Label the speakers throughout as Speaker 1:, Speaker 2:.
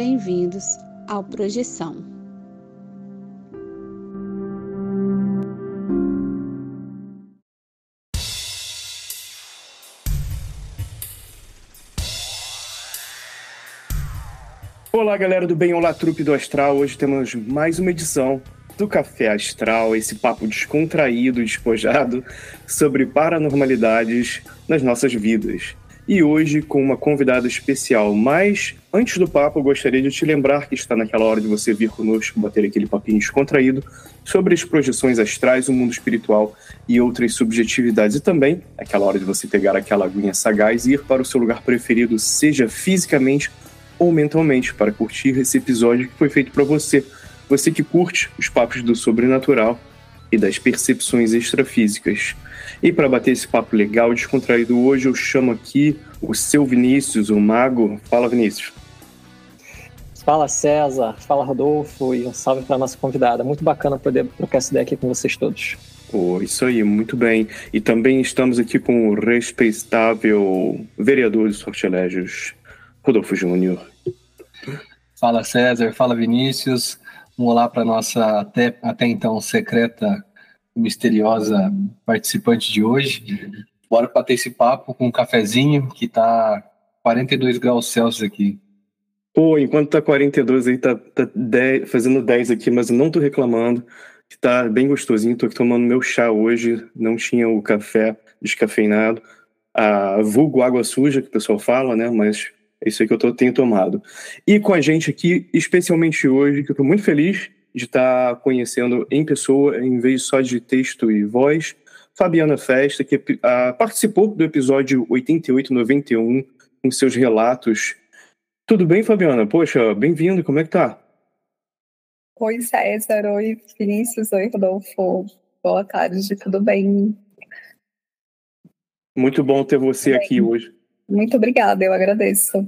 Speaker 1: bem-vindos ao Projeção.
Speaker 2: Olá, galera do Bem, olá, trupe do Astral. Hoje temos mais uma edição do Café Astral, esse papo descontraído despojado sobre paranormalidades nas nossas vidas e hoje com uma convidada especial. Mas antes do papo, gostaria de te lembrar que está naquela hora de você vir conosco bater aquele papinho descontraído sobre as projeções astrais, o mundo espiritual e outras subjetividades. E também aquela hora de você pegar aquela aguinha sagaz e ir para o seu lugar preferido, seja fisicamente ou mentalmente, para curtir esse episódio que foi feito para você. Você que curte os papos do sobrenatural e das percepções extrafísicas. E para bater esse papo legal, descontraído hoje, eu chamo aqui o seu Vinícius, o mago. Fala, Vinícius.
Speaker 3: Fala, César. Fala, Rodolfo. E um salve para nossa convidada. Muito bacana poder trocar essa ideia aqui com vocês todos.
Speaker 2: Oh, isso aí, muito bem. E também estamos aqui com o respeitável vereador de sortilégios, Rodolfo Júnior.
Speaker 4: Fala, César. Fala, Vinícius. Um olá para nossa até, até então secreta misteriosa participante de hoje. Bora bater esse papo com um cafezinho que tá 42 graus Celsius aqui.
Speaker 2: Pô, enquanto tá 42 aí, tá, tá 10, fazendo 10 aqui, mas eu não tô reclamando. Tá bem gostosinho, tô aqui tomando meu chá hoje, não tinha o café descafeinado. A vulgo água suja, que o pessoal fala, né? Mas é isso aí que eu tô, tenho tomado. E com a gente aqui, especialmente hoje, que eu tô muito feliz, de estar tá conhecendo em pessoa, em vez só de texto e voz. Fabiana Festa, que uh, participou do episódio 8891 com seus relatos. Tudo bem, Fabiana? Poxa, bem-vindo, como é que tá?
Speaker 5: Oi, César, oi, Vinícius, oi, Rodolfo. Boa tarde, tudo bem?
Speaker 2: Muito bom ter você bem. aqui hoje.
Speaker 5: Muito obrigada, eu agradeço.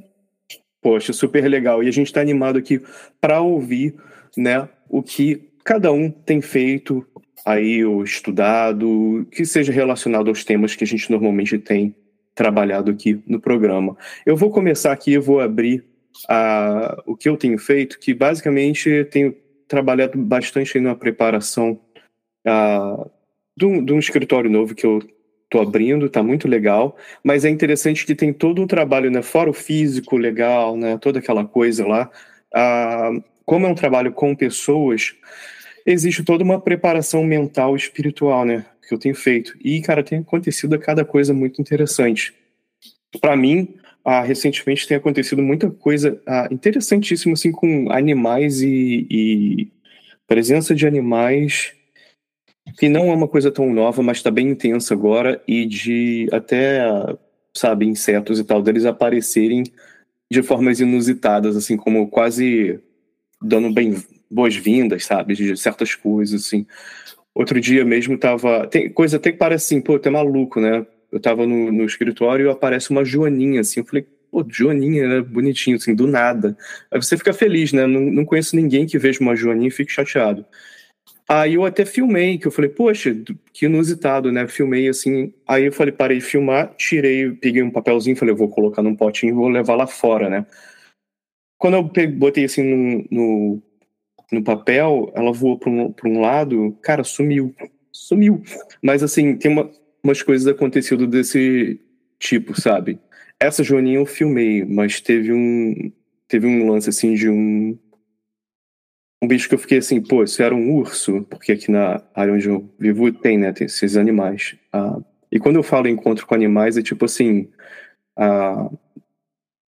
Speaker 2: Poxa, super legal. E a gente está animado aqui para ouvir né, o que cada um tem feito aí ou estudado, que seja relacionado aos temas que a gente normalmente tem trabalhado aqui no programa. Eu vou começar aqui, eu vou abrir a, o que eu tenho feito, que basicamente tenho trabalhado bastante na preparação a, de, um, de um escritório novo que eu estou abrindo, está muito legal, mas é interessante que tem todo um trabalho, né, fora o físico legal, né, toda aquela coisa lá, como é um trabalho com pessoas, existe toda uma preparação mental e espiritual, né? Que eu tenho feito. E, cara, tem acontecido cada coisa muito interessante. Para mim, ah, recentemente tem acontecido muita coisa ah, interessantíssima, assim, com animais e, e, presença de animais que não é uma coisa tão nova, mas está bem intensa agora e de até, sabe, insetos e tal, deles aparecerem de formas inusitadas, assim, como quase dando bem boas-vindas, sabe, de certas coisas, assim. Outro dia mesmo tava. Tem coisa até que parece assim, pô, até maluco, né? Eu tava no, no escritório e aparece uma Joaninha, assim. Eu falei, pô, Joaninha, né? Bonitinho, assim, do nada. Aí você fica feliz, né? Não, não conheço ninguém que veja uma Joaninha e fique chateado. Aí eu até filmei, que eu falei, poxa, que inusitado, né? Filmei assim. Aí eu falei, parei de filmar, tirei, peguei um papelzinho, falei, vou colocar num potinho e vou levar lá fora, né? Quando eu botei assim no, no, no papel, ela voou para um, um lado, cara, sumiu. Sumiu. Mas assim, tem uma, umas coisas acontecido desse tipo, sabe? Essa Joaninha eu filmei, mas teve um teve um lance assim de um um bicho que eu fiquei assim, pô, isso era um urso, porque aqui na área onde eu vivo tem, né, tem esses animais. Ah, e quando eu falo encontro com animais, é tipo assim, ah,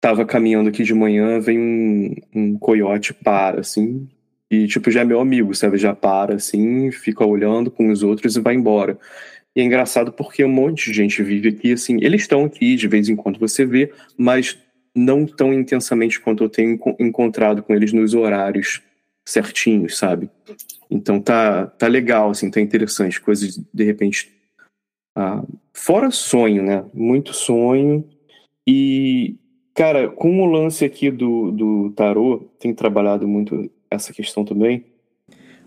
Speaker 2: tava caminhando aqui de manhã, vem um, um coiote, para, assim, e, tipo, já é meu amigo, sabe? Já para, assim, fica olhando com os outros e vai embora. E é engraçado porque um monte de gente vive aqui, assim, eles estão aqui, de vez em quando você vê, mas não tão intensamente quanto eu tenho encontrado com eles nos horários certinhos, sabe? Então tá, tá legal, assim, tá interessante, coisas de repente. Ah, fora sonho, né? Muito sonho. E Cara, com o lance aqui do, do tarô, tem trabalhado muito essa questão também.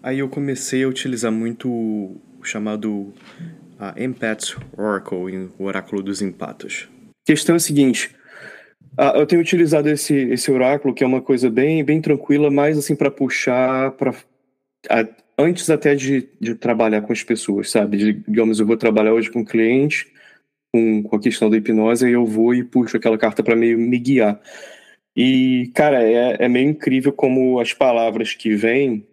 Speaker 2: Aí eu comecei a utilizar muito o chamado uh, Oracle, o oráculo dos empatos. A questão é a seguinte: Ah, eu tenho utilizado esse, esse oráculo, que é uma coisa bem, bem tranquila, mais assim para puxar para antes até de, de trabalhar com as pessoas, sabe? Digamos, eu vou trabalhar hoje com um cliente, com, com a questão da hipnose, e eu vou e puxo aquela carta para meio me guiar. E, cara, é, é meio incrível como as palavras que vêm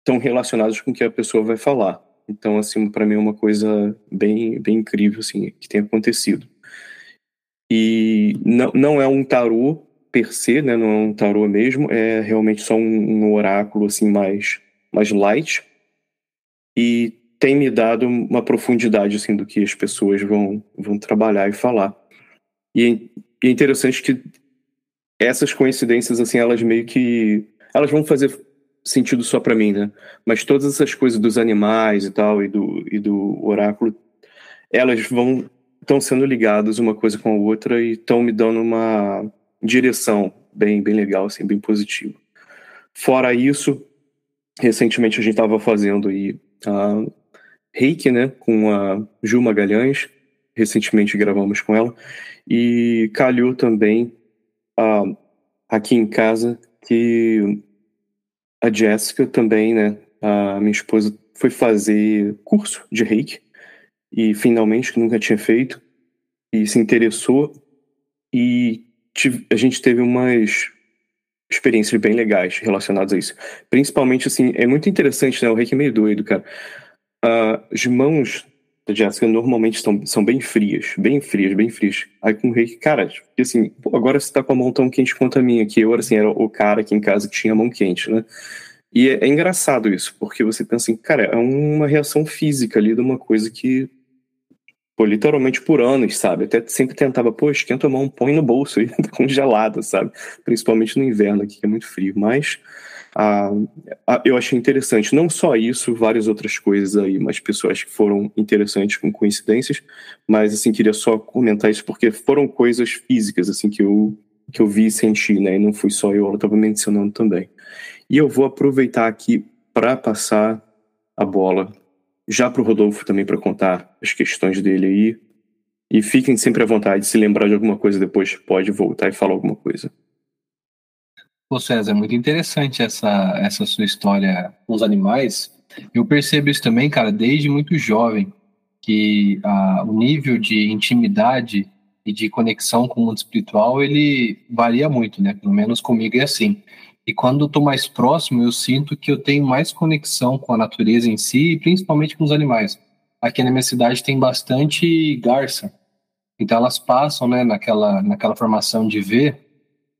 Speaker 2: estão relacionadas com o que a pessoa vai falar. Então, assim, para mim é uma coisa bem, bem incrível, assim, que tem acontecido. E não, não é um tarô per se, né? Não é um tarô mesmo, é realmente só um, um oráculo, assim, mais, mais light. E tem me dado uma profundidade, assim, do que as pessoas vão, vão trabalhar e falar. E, e é interessante que essas coincidências, assim, elas meio que... Elas vão fazer sentido só para mim, né? Mas todas essas coisas dos animais e tal, e do, e do oráculo, elas vão estão sendo ligadas uma coisa com a outra e estão me dando uma direção bem, bem legal, assim, bem positiva. Fora isso, recentemente a gente estava fazendo aí a Reiki, né, com a Ju Magalhães, recentemente gravamos com ela, e calhou também uh, aqui em casa que a Jéssica também, né, a minha esposa, foi fazer curso de reiki e finalmente, que nunca tinha feito, e se interessou e a gente teve umas experiências bem legais relacionadas a isso. Principalmente, assim, é muito interessante, né, o reiki é meio doido, cara. Uh, as mãos da Jéssica normalmente são, são bem frias, bem frias, bem frias. Aí com o reiki, cara, assim, pô, agora você tá com a mão tão quente quanto a minha, que eu, assim, era o cara aqui em casa que tinha a mão quente, né? E é, é engraçado isso, porque você pensa assim, cara, é uma reação física ali de uma coisa que, pô, literalmente por anos, sabe? Até sempre tentava, pô, esquenta a mão, põe no bolso e tá congelada, sabe? Principalmente no inverno aqui, que é muito frio. Mas ah, ah, eu achei interessante. Não só isso, várias outras coisas aí, mas pessoas que foram interessantes com coincidências. Mas, assim, queria só comentar isso porque foram coisas físicas, assim, que eu, que eu vi e senti, né? E não fui só eu, ela estava mencionando também. E eu vou aproveitar aqui para passar a bola já para o Rodolfo também para contar as questões dele aí. E fiquem sempre à vontade, se lembrar de alguma coisa depois, pode voltar e falar alguma coisa.
Speaker 4: Pô, César, muito interessante essa, essa sua história com os animais. Eu percebo isso também, cara, desde muito jovem, que a, o nível de intimidade e de conexão com o mundo espiritual, ele varia muito, né? Pelo menos comigo é assim. E quando eu tô mais próximo, eu sinto que eu tenho mais conexão com a natureza em si, e principalmente com os animais. Aqui na minha cidade tem bastante garça. Então elas passam, né, naquela, naquela formação de ver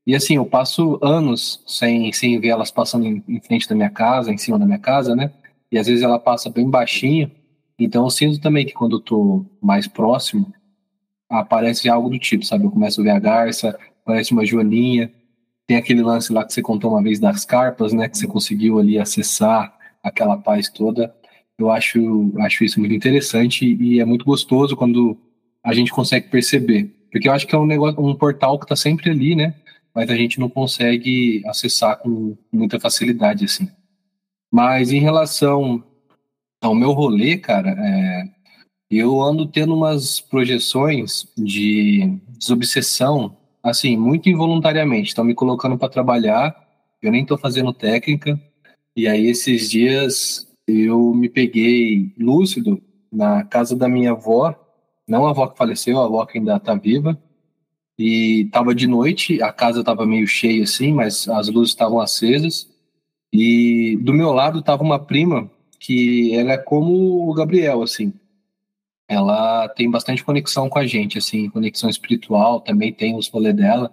Speaker 4: e assim, eu passo anos sem, sem ver elas passando em, em, frente da minha casa, em cima da minha casa, né? E às vezes ela passa bem baixinho. Então eu sinto também que quando eu tô mais próximo, aparece algo do tipo, sabe? Eu começo a ver a garça, aparece uma joaninha. Tem aquele lance lá que você contou uma vez das carpas, né? Que você conseguiu ali acessar aquela paz toda. Eu acho, acho isso muito interessante e é muito gostoso quando a gente consegue perceber. Porque eu acho que é um negócio, um portal que está sempre ali, né? mas a gente não consegue acessar com muita facilidade, assim. Mas em relação ao meu rolê, cara, é, eu ando tendo umas projeções de desobsessão, assim, muito involuntariamente. Estão me colocando para trabalhar, eu nem estou fazendo técnica, e aí esses dias eu me peguei lúcido na casa da minha avó, não a avó que faleceu, a avó que ainda está viva, e tava de noite, a casa tava meio cheia assim, mas as luzes estavam acesas. E do meu lado tava uma prima que ela é como o Gabriel, assim. Ela tem bastante conexão com a gente, assim, conexão espiritual, também tem os rolês dela,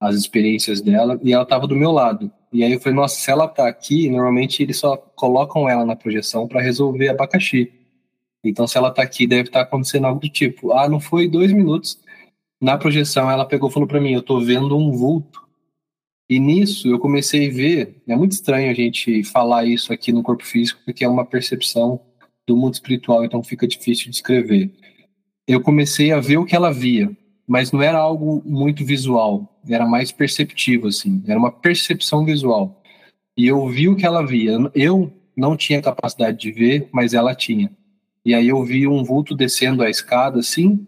Speaker 4: as experiências dela, e ela tava do meu lado. E aí eu falei, nossa, se ela tá aqui, normalmente eles só colocam ela na projeção para resolver abacaxi. Então, se ela tá aqui, deve estar tá acontecendo algo do tipo, ah, não foi dois minutos, na projeção ela pegou e falou para mim, eu tô vendo um vulto. E nisso eu comecei a ver, é muito estranho a gente falar isso aqui no corpo físico, porque é uma percepção do mundo espiritual, então fica difícil de escrever. Eu comecei a ver o que ela via, mas não era algo muito visual, era mais perceptivo, assim, era uma percepção visual. E eu vi o que ela via. Eu não tinha capacidade de ver, mas ela tinha. E aí eu vi um vulto descendo a escada, assim,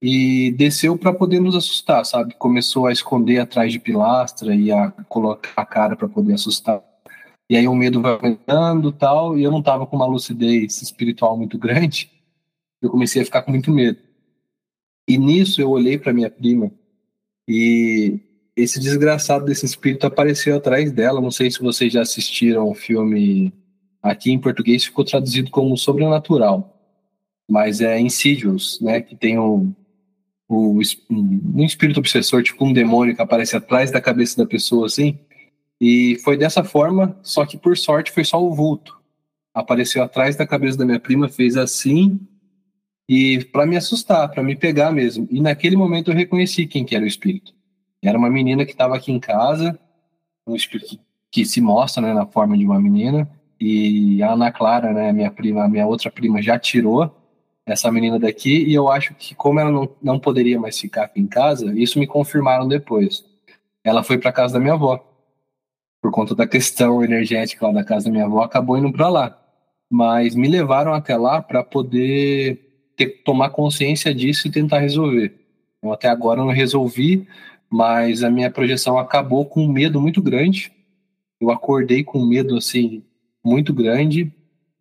Speaker 4: e desceu para poder nos assustar, sabe? Começou a esconder atrás de pilastra e a colocar a cara para poder assustar. E aí o medo vai aumentando tal, e eu não tava com uma lucidez espiritual muito grande, eu comecei a ficar com muito medo. E nisso eu olhei para minha prima e esse desgraçado desse espírito apareceu atrás dela. Não sei se vocês já assistiram o filme aqui em português, ficou traduzido como Sobrenatural, mas é Insidious, né? Que tem o, o, um espírito obsessor, tipo um demônio que aparece atrás da cabeça da pessoa, assim. E foi dessa forma, só que por sorte foi só o vulto. Apareceu atrás da cabeça da minha prima, fez assim, e para me assustar, para me pegar mesmo. E naquele momento eu reconheci quem que era o espírito. Era uma menina que estava aqui em casa, um espírito que se mostra né, na forma de uma menina, e a Ana Clara, né, minha prima, minha outra prima, já tirou essa menina daqui, e eu acho que como ela não, não poderia mais ficar aqui em casa, isso me confirmaram depois. Ela foi para casa da minha avó. Por conta da questão energética lá da casa da minha avó, acabou indo para lá. Mas me levaram até lá para poder ter, tomar consciência disso e tentar resolver. Então, até agora eu não resolvi, mas a minha projeção acabou com um medo muito grande. Eu acordei com medo assim muito grande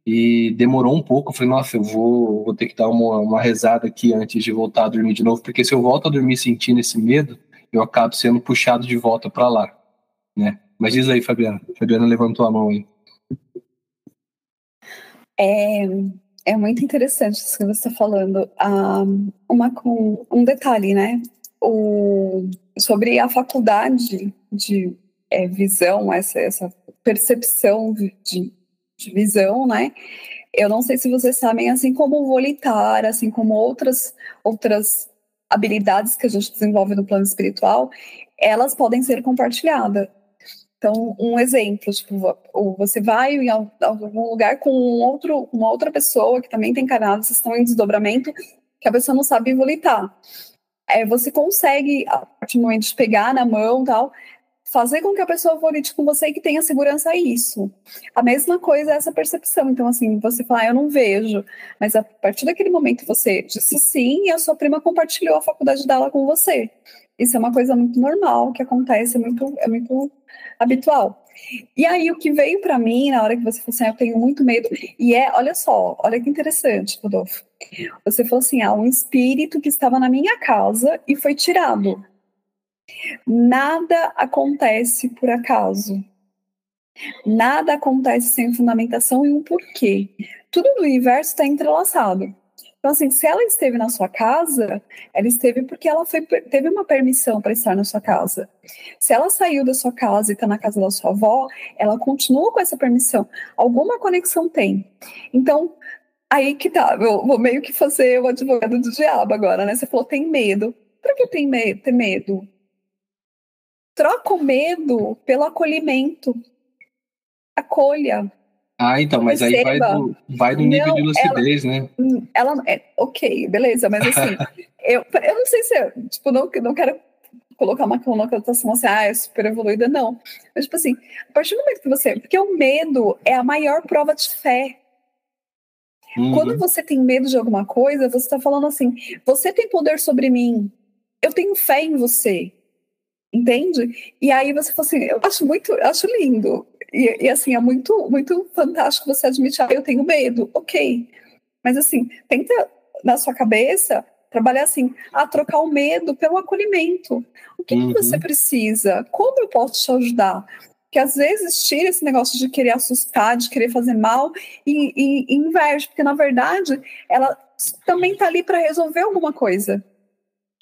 Speaker 4: e demorou um pouco. Eu falei, nossa, eu vou, vou ter que dar uma, uma rezada aqui antes de voltar a dormir de novo, porque se eu volto a dormir sentindo esse medo, eu acabo sendo puxado de volta para lá, né? Mas diz aí, Fabiana. Fabiana levantou a mão aí.
Speaker 5: É, é muito interessante isso que você está falando. Um, uma, um detalhe, né? O, sobre a faculdade de é, visão, essa, essa percepção de, de visão, né? Eu não sei se vocês sabem, assim como o volitar, assim como outras outras habilidades que a gente desenvolve no plano espiritual, elas podem ser compartilhadas. Então, um exemplo, tipo, você vai em algum lugar com um outro, uma outra pessoa que também tem canais, vocês estão em desdobramento, que a pessoa não sabe volitar. É, você consegue, a partir do momento de pegar na mão tal, fazer com que a pessoa volite com você e que tenha segurança a isso. A mesma coisa é essa percepção. Então, assim, você fala, ah, eu não vejo, mas a partir daquele momento você disse sim e a sua prima compartilhou a faculdade dela com você. Isso é uma coisa muito normal que acontece, é muito, é muito habitual. E aí, o que veio para mim na hora que você falou assim, ah, eu tenho muito medo, e é, olha só, olha que interessante, Rodolfo. Você falou assim, ah, um espírito que estava na minha casa e foi tirado. Nada acontece por acaso. Nada acontece sem fundamentação e um porquê. Tudo no universo está entrelaçado. Então, assim, se ela esteve na sua casa, ela esteve porque ela foi, teve uma permissão para estar na sua casa. Se ela saiu da sua casa e está na casa da sua avó, ela continua com essa permissão. Alguma conexão tem. Então, aí que tá. Eu vou meio que fazer o advogado do diabo agora, né? Você falou, tem medo. Para que tem? Ter medo? Troca o medo pelo acolhimento. Acolha.
Speaker 4: Ah, então, mas Receba. aí vai do, vai do nível não, de lucidez,
Speaker 5: ela,
Speaker 4: né?
Speaker 5: Ela, é, ok, beleza, mas assim, eu, eu não sei se, eu, tipo, não, não quero colocar uma conotação assim, ah, é super evoluída, não. Mas, tipo assim, a partir do momento que você. Porque o medo é a maior prova de fé. Uhum. Quando você tem medo de alguma coisa, você está falando assim: você tem poder sobre mim, eu tenho fé em você entende? E aí você fala assim, eu acho muito, eu acho lindo. E, e, assim, é muito, muito fantástico você admitir, ah, eu tenho medo, ok. Mas assim, tenta na sua cabeça trabalhar assim, a trocar o medo pelo acolhimento. O que, uhum. que você precisa? Como eu posso te ajudar? Que às vezes tira esse negócio de querer assustar, de querer fazer mal e, e, e inverte, porque na verdade ela também está ali para resolver alguma coisa.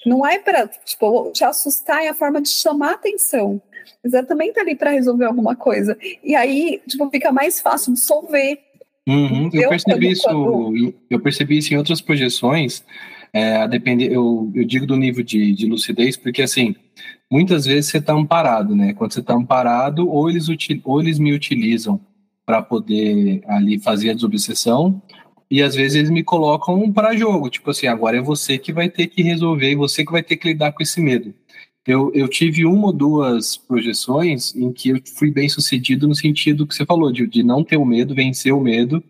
Speaker 5: Não é para tipo, te assustar, é a forma de chamar atenção. Mas é também tá ali para resolver alguma coisa. E aí, tipo, fica mais fácil dissolver.
Speaker 4: Uhum, eu percebi isso, quando... eu percebi isso em outras projeções. É, a depender, eu, eu digo do nível de, de lucidez, porque assim, muitas vezes você está amparado, né? Quando você está amparado, ou eles, ou eles me utilizam para poder ali fazer a desobsessão, e às vezes eles me colocam para jogo, tipo assim, agora é você que vai ter que resolver você que vai ter que lidar com esse medo. Eu, eu tive uma ou duas projeções em que eu fui bem sucedido no sentido que você falou, de, de não ter o medo, vencer o medo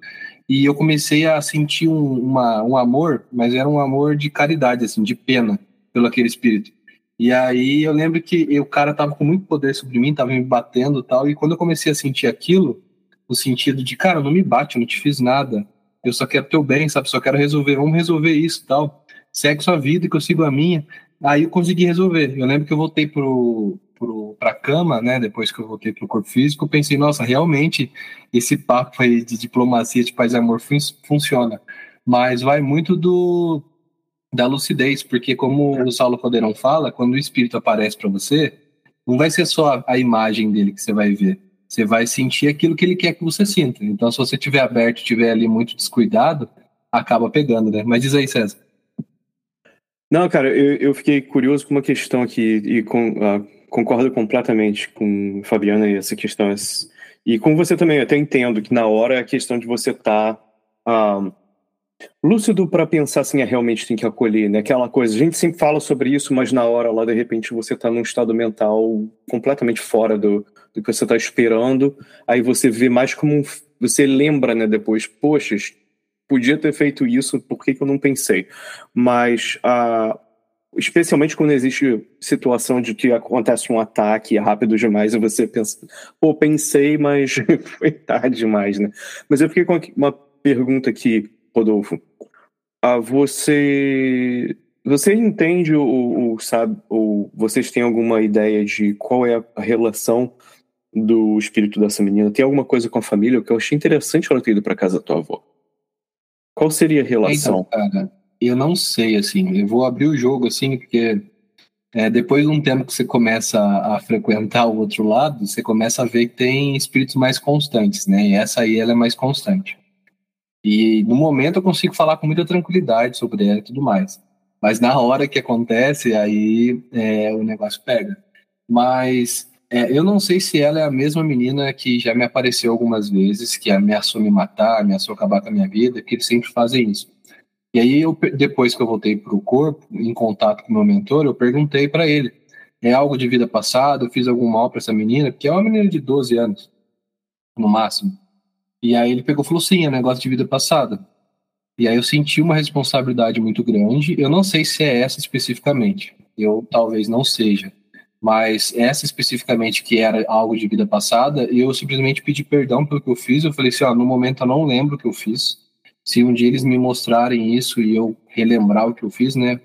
Speaker 4: e eu comecei a sentir um, uma, um amor, mas era um amor de caridade, assim, de pena pelo aquele espírito. E aí eu lembro que o cara tava com muito poder sobre mim, tava me batendo e tal, e quando eu comecei a sentir aquilo, no sentido de, cara, não me bate, eu não te fiz nada, eu só quero teu bem, sabe, só quero resolver, vamos resolver isso e tal, segue sua vida que eu sigo a minha, aí eu consegui resolver. Eu lembro que eu voltei pro, pro, pra cama, né, depois que eu voltei pro corpo físico, eu pensei, nossa, realmente esse papo aí de diplomacia, de paz e amor fun funciona. Mas vai muito do da lucidez, porque como o Saulo Poderão fala, quando o espírito aparece para você, não vai ser só a imagem dele que você vai ver. Você vai sentir aquilo que ele quer que você sinta. Então, se você estiver aberto, estiver ali muito descuidado, acaba pegando, né? Mas diz aí, César.
Speaker 2: Não, cara, eu, eu fiquei curioso com uma questão aqui e com, uh, concordo completamente com Fabiana e essa questão. E com você também, eu até entendo que na hora é a questão de você estar tá, uh, lúcido para pensar assim, é, realmente tem que acolher, né? Aquela coisa, a gente sempre fala sobre isso, mas na hora lá, de repente, você está num estado mental completamente fora do, do que você está esperando, aí você vê mais como um, você lembra, né, depois, poxa, podia ter feito isso, por que, que eu não pensei? Mas, uh, especialmente quando existe situação de que acontece um ataque rápido demais e você pensa, pô, pensei, mas foi tarde demais, né? Mas eu fiquei com uma pergunta aqui, Rodolfo. Uh, você você entende ou, sabe ou vocês têm alguma ideia de qual é a relação do espírito dessa menina? Tem alguma coisa com a família? O que eu achei interessante ela ter ido para casa da tua avó. Qual seria a relação?
Speaker 4: Então, cara, eu não sei, assim. Eu vou abrir o jogo, assim, porque é, depois de um tempo que você começa a, a frequentar o outro lado, você começa a ver que tem espíritos mais constantes, né? E essa aí, ela é mais constante. E no momento eu consigo falar com muita tranquilidade sobre ela e tudo mais. Mas na hora que acontece, aí é, o negócio pega. Mas é, eu não sei se ela é a mesma menina que já me apareceu algumas vezes, que ameaçou me matar, ameaçou acabar com a minha vida, que eles sempre fazem isso. E aí, eu, depois que eu voltei para o corpo, em contato com meu mentor, eu perguntei para ele: é algo de vida passada? Eu fiz algum mal para essa menina? Porque é uma menina de 12 anos, no máximo. E aí ele pegou e falou: sim, é negócio de vida passada. E aí eu senti uma responsabilidade muito grande. Eu não sei se é essa especificamente. Eu talvez não seja mas essa especificamente que era algo de vida passada, eu simplesmente pedi perdão pelo que eu fiz. Eu falei assim, ó, no momento eu não lembro o que eu fiz. Se um dia eles me mostrarem isso e eu relembrar o que eu fiz, né?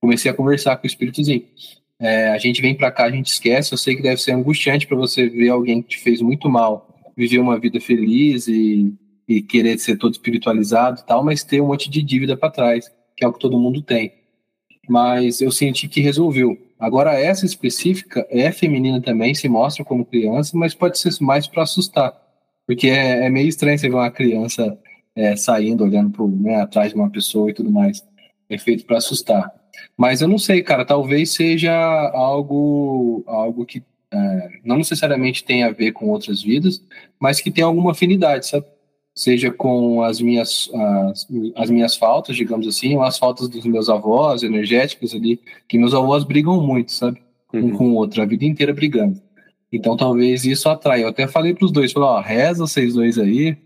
Speaker 4: Comecei a conversar com o espíritozinho. É, a gente vem para cá, a gente esquece. Eu sei que deve ser angustiante para você ver alguém que te fez muito mal, viver uma vida feliz e, e querer ser todo espiritualizado e tal, mas ter um monte de dívida para trás, que é o que todo mundo tem. Mas eu senti que resolveu Agora, essa específica é feminina também, se mostra como criança, mas pode ser mais para assustar. Porque é, é, meio estranho você ver uma criança é, saindo, olhando pro, né, atrás de uma pessoa e tudo mais. É feito para assustar. Mas eu não sei, cara, talvez seja algo, algo que é, não necessariamente tem a ver com outras vidas, mas que tem alguma afinidade, sabe? Seja com as minhas, as, as, minhas faltas, digamos assim, ou as faltas dos meus avós, energéticas ali, que meus avós brigam muito, sabe? Um uhum. com o outro, a vida inteira brigando. Então talvez isso atrai. Eu até falei para os dois, falei, ó, reza vocês dois aí,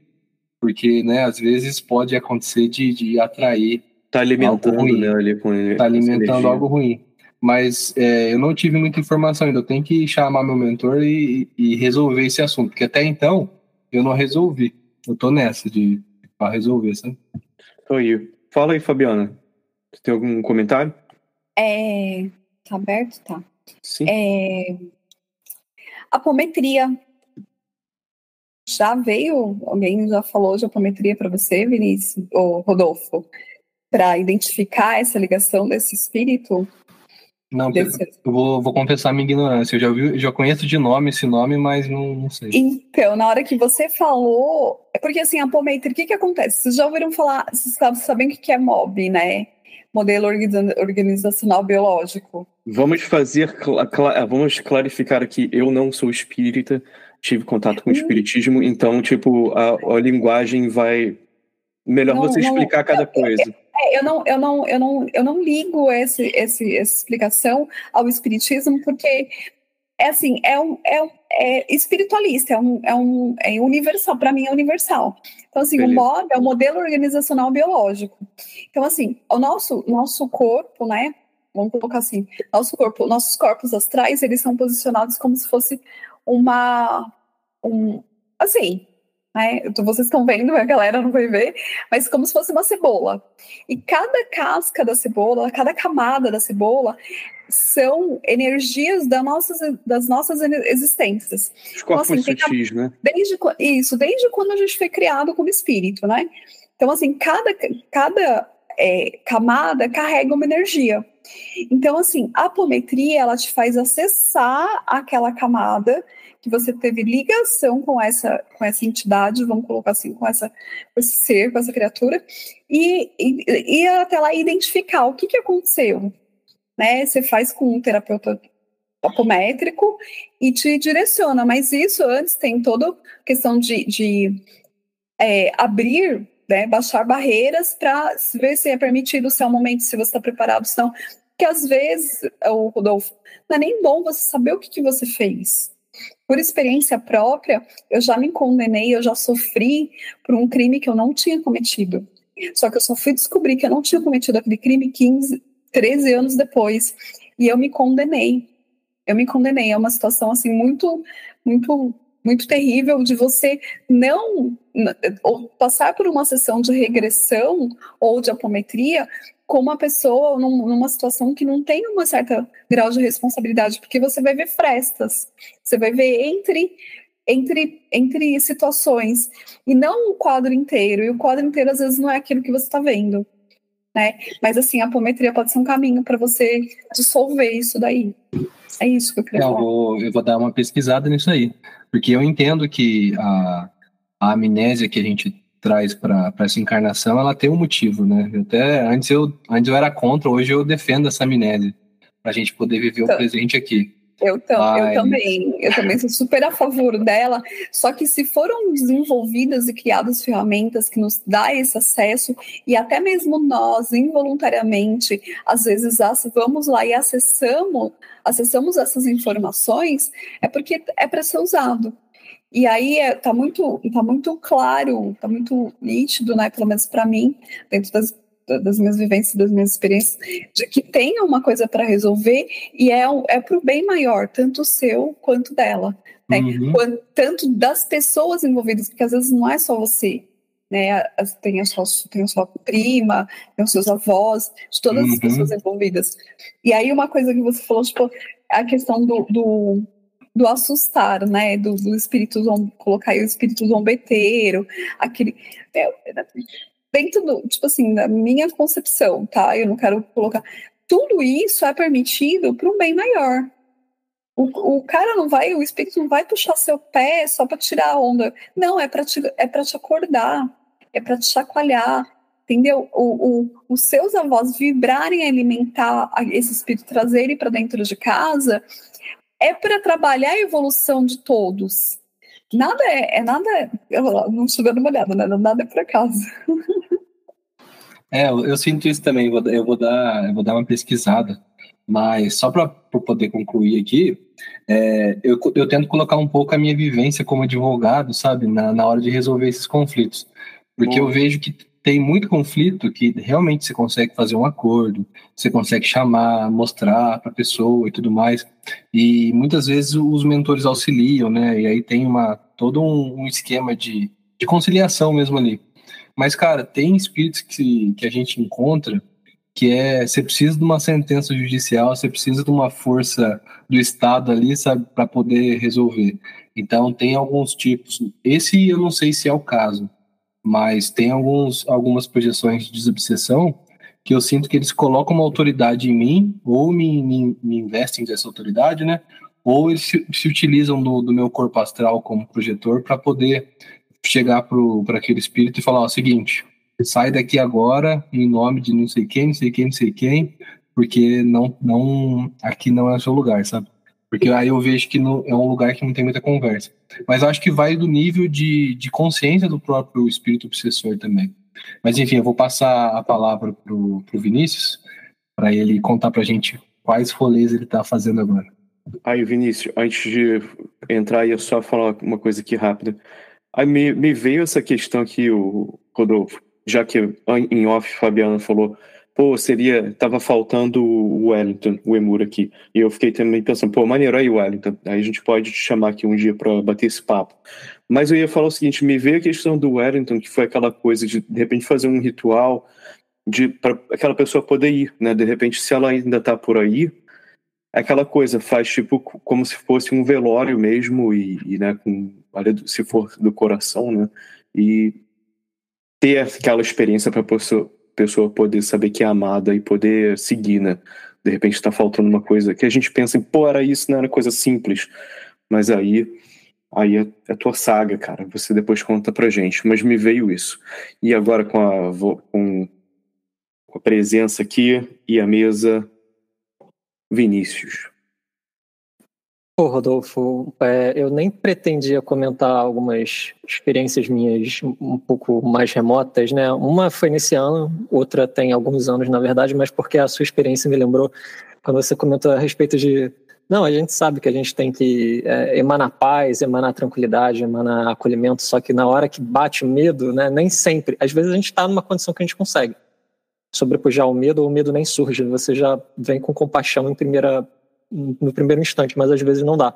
Speaker 4: porque, né, às vezes pode acontecer de, de atrair
Speaker 2: tá alimentando, algo ruim. né, ali com
Speaker 4: Tá alimentando algo ruim. Mas é, eu não tive muita informação ainda. Eu tenho que chamar meu mentor e, e resolver esse assunto, porque até então eu não resolvi eu tô nessa de para resolver, sabe?
Speaker 2: Oi. Fala aí, Fabiana. Você tem algum comentário?
Speaker 5: É. Tá aberto? Tá.
Speaker 2: Sim.
Speaker 5: É... Apometria. Já veio, alguém já falou de apometria para você, Vinícius, ou Rodolfo, para identificar essa ligação desse espírito?
Speaker 4: Não, eu vou, vou confessar minha ignorância. Eu já, vi, já conheço de nome esse nome, mas não, não sei.
Speaker 5: Então, na hora que você falou. É porque assim, a Pometri, o que, que acontece? Vocês já ouviram falar, vocês sabem o que é MOB, né? Modelo Organizacional Biológico.
Speaker 2: Vamos fazer. Vamos clarificar aqui. Eu não sou espírita, tive contato com o hum. espiritismo, então, tipo, a, a linguagem vai. Melhor não, você explicar não, cada coisa.
Speaker 5: É, eu não, eu não, eu não, eu não ligo esse, esse, essa explicação ao espiritismo, porque é assim, é, um, é, um, é espiritualista, é, um, é, um, é universal, para mim é universal. Então, assim, Beleza. o MOB é o modelo organizacional biológico. Então, assim, o nosso, nosso corpo, né, vamos colocar assim, nosso corpo, nossos corpos astrais, eles são posicionados como se fosse uma, um, assim, né? Vocês estão vendo, a galera não vai ver, mas como se fosse uma cebola. E cada casca da cebola, cada camada da cebola são energias da nossas, das nossas existências.
Speaker 2: Os corpos então, assim, sutis, né?
Speaker 5: Desde, isso, desde quando a gente foi criado como espírito, né? Então, assim, cada, cada é, camada carrega uma energia. Então, assim, a apometria, ela te faz acessar aquela camada que você teve ligação com essa, com essa entidade, vamos colocar assim, com, essa, com esse ser, com essa criatura, e, e, até lá identificar o que, que aconteceu, né? Você faz com um terapeuta apométrico e te direciona, mas isso antes tem toda a questão de, de é, abrir, né, baixar barreiras para ver se é permitido, se é o momento, se você está preparado, se não. Porque às vezes, o Rodolfo, não é nem bom você saber o que, que você fez. Por experiência própria, eu já me condenei, eu já sofri por um crime que eu não tinha cometido. Só que eu só fui descobrir que eu não tinha cometido aquele crime 15, 13 anos depois. E eu me condenei. Eu me condenei. É uma situação assim muito, muito, muito terrível de você não ou passar por uma sessão de regressão ou de apometria com uma pessoa numa situação que não tem uma certa grau de responsabilidade, porque você vai ver frestas, você vai ver entre entre, entre situações e não o quadro inteiro. E o quadro inteiro às vezes não é aquilo que você está vendo né? Mas assim, a apometria pode ser um caminho para você dissolver isso daí. É isso que eu queria
Speaker 4: é, falar. Eu vou, eu vou dar uma pesquisada nisso aí, porque eu entendo que a, a amnésia que a gente traz para essa encarnação, ela tem um motivo, né? Eu até antes eu antes eu era contra, hoje eu defendo essa amnésia para a gente poder viver então, o presente aqui.
Speaker 5: Eu, tam, Mas... eu também, eu também sou super a favor dela. Só que se foram desenvolvidas e criadas ferramentas que nos dá esse acesso e até mesmo nós involuntariamente, às vezes vamos lá e acessamos, acessamos essas informações, é porque é para ser usado. E aí está é, muito, tá muito claro, está muito nítido, né, pelo menos para mim, dentro das das minhas vivências, das minhas experiências, de que tenha uma coisa para resolver e é, é para o bem maior, tanto seu quanto dela. Né? Uhum. Quanto, tanto das pessoas envolvidas, porque às vezes não é só você. Né, tem, a sua, tem a sua prima, tem os seus avós, de todas uhum. as pessoas envolvidas. E aí, uma coisa que você falou, tipo, a questão do, do do assustar, né? Do, do espírito, colocar aí o espírito zombeteiro, aquele. É, dentro do, tipo assim, da minha concepção, tá? Eu não quero colocar. Tudo isso é permitido para um bem maior. O, o cara não vai, o espírito não vai puxar seu pé só para tirar a onda. Não, é para te, é te acordar, é para te chacoalhar, entendeu? O, o, os seus avós vibrarem, alimentar esse espírito, trazer ele para dentro de casa, é para trabalhar a evolução de todos. Nada é, é nada. Eu não estou dando uma olhada, né? Nada é por acaso.
Speaker 4: É, eu, eu, sinto isso também. Eu vou, eu vou, dar, eu vou dar uma pesquisada. Mas só para poder concluir aqui, é, eu, eu tento colocar um pouco a minha vivência como advogado, sabe, na, na hora de resolver esses conflitos. Porque Bom. eu vejo que tem muito conflito que realmente você consegue fazer um acordo, você consegue chamar, mostrar para a pessoa e tudo mais. E muitas vezes os mentores auxiliam, né? E aí tem uma, todo um, um esquema de, de conciliação mesmo ali. Mas, cara, tem espíritos que, que a gente encontra que é você precisa de uma sentença judicial, você precisa de uma força do Estado ali, sabe, para poder resolver. Então, tem alguns tipos. Esse eu não sei se é o caso, mas tem alguns, algumas projeções de desobsessão que eu sinto que eles colocam uma autoridade em mim, ou me, me, me investem dessa autoridade, né? Ou eles se, se utilizam do, do, meu corpo astral como projetor para poder chegar para aquele espírito e falar: o seguinte, sai daqui agora em nome de não sei quem, não sei quem, não sei quem, porque não, não, aqui não é o seu lugar, sabe? Porque aí eu vejo que é um lugar que não tem muita conversa. Mas acho que vai do nível de, de consciência do próprio espírito obsessor também. Mas enfim, eu vou passar a palavra pro, pro Vinícius, para ele contar pra gente quais rolês ele tá fazendo agora.
Speaker 2: Aí, Vinícius, antes de entrar, ia só falar uma coisa aqui rápida. Aí me, me veio essa questão que o Rodolfo, já que em off Fabiana falou, pô, seria, tava faltando o Wellington, o Emura aqui. E eu fiquei também pensando, pô, maneiro aí, Wellington. Aí a gente pode te chamar aqui um dia para bater esse papo. Mas eu ia falar o seguinte, me veio a questão do Wellington, que foi aquela coisa de, de repente, fazer um ritual de para aquela pessoa poder ir, né? De repente, se ela ainda tá por aí, aquela coisa faz tipo como se fosse um velório mesmo e, e né, com se for do coração, né? E ter aquela experiência para pessoa, pessoa poder saber que é amada e poder seguir, né? De repente está faltando uma coisa que a gente pensa, pô, era isso, não era coisa simples. Mas aí, aí é, é tua saga, cara. Você depois conta pra gente. Mas me veio isso. E agora com a, com a presença aqui e a mesa, Vinícius.
Speaker 3: Pô, Rodolfo, é, eu nem pretendia comentar algumas experiências minhas um pouco mais remotas, né? Uma foi nesse ano, outra tem alguns anos, na verdade, mas porque a sua experiência me lembrou quando você comentou a respeito de. Não, a gente sabe que a gente tem que é, emanar paz, emanar tranquilidade, emanar acolhimento, só que na hora que bate medo, né? Nem sempre. Às vezes a gente está numa condição que a gente consegue sobrepujar o medo, ou o medo nem surge, você já vem com compaixão em primeira no primeiro instante, mas às vezes não dá.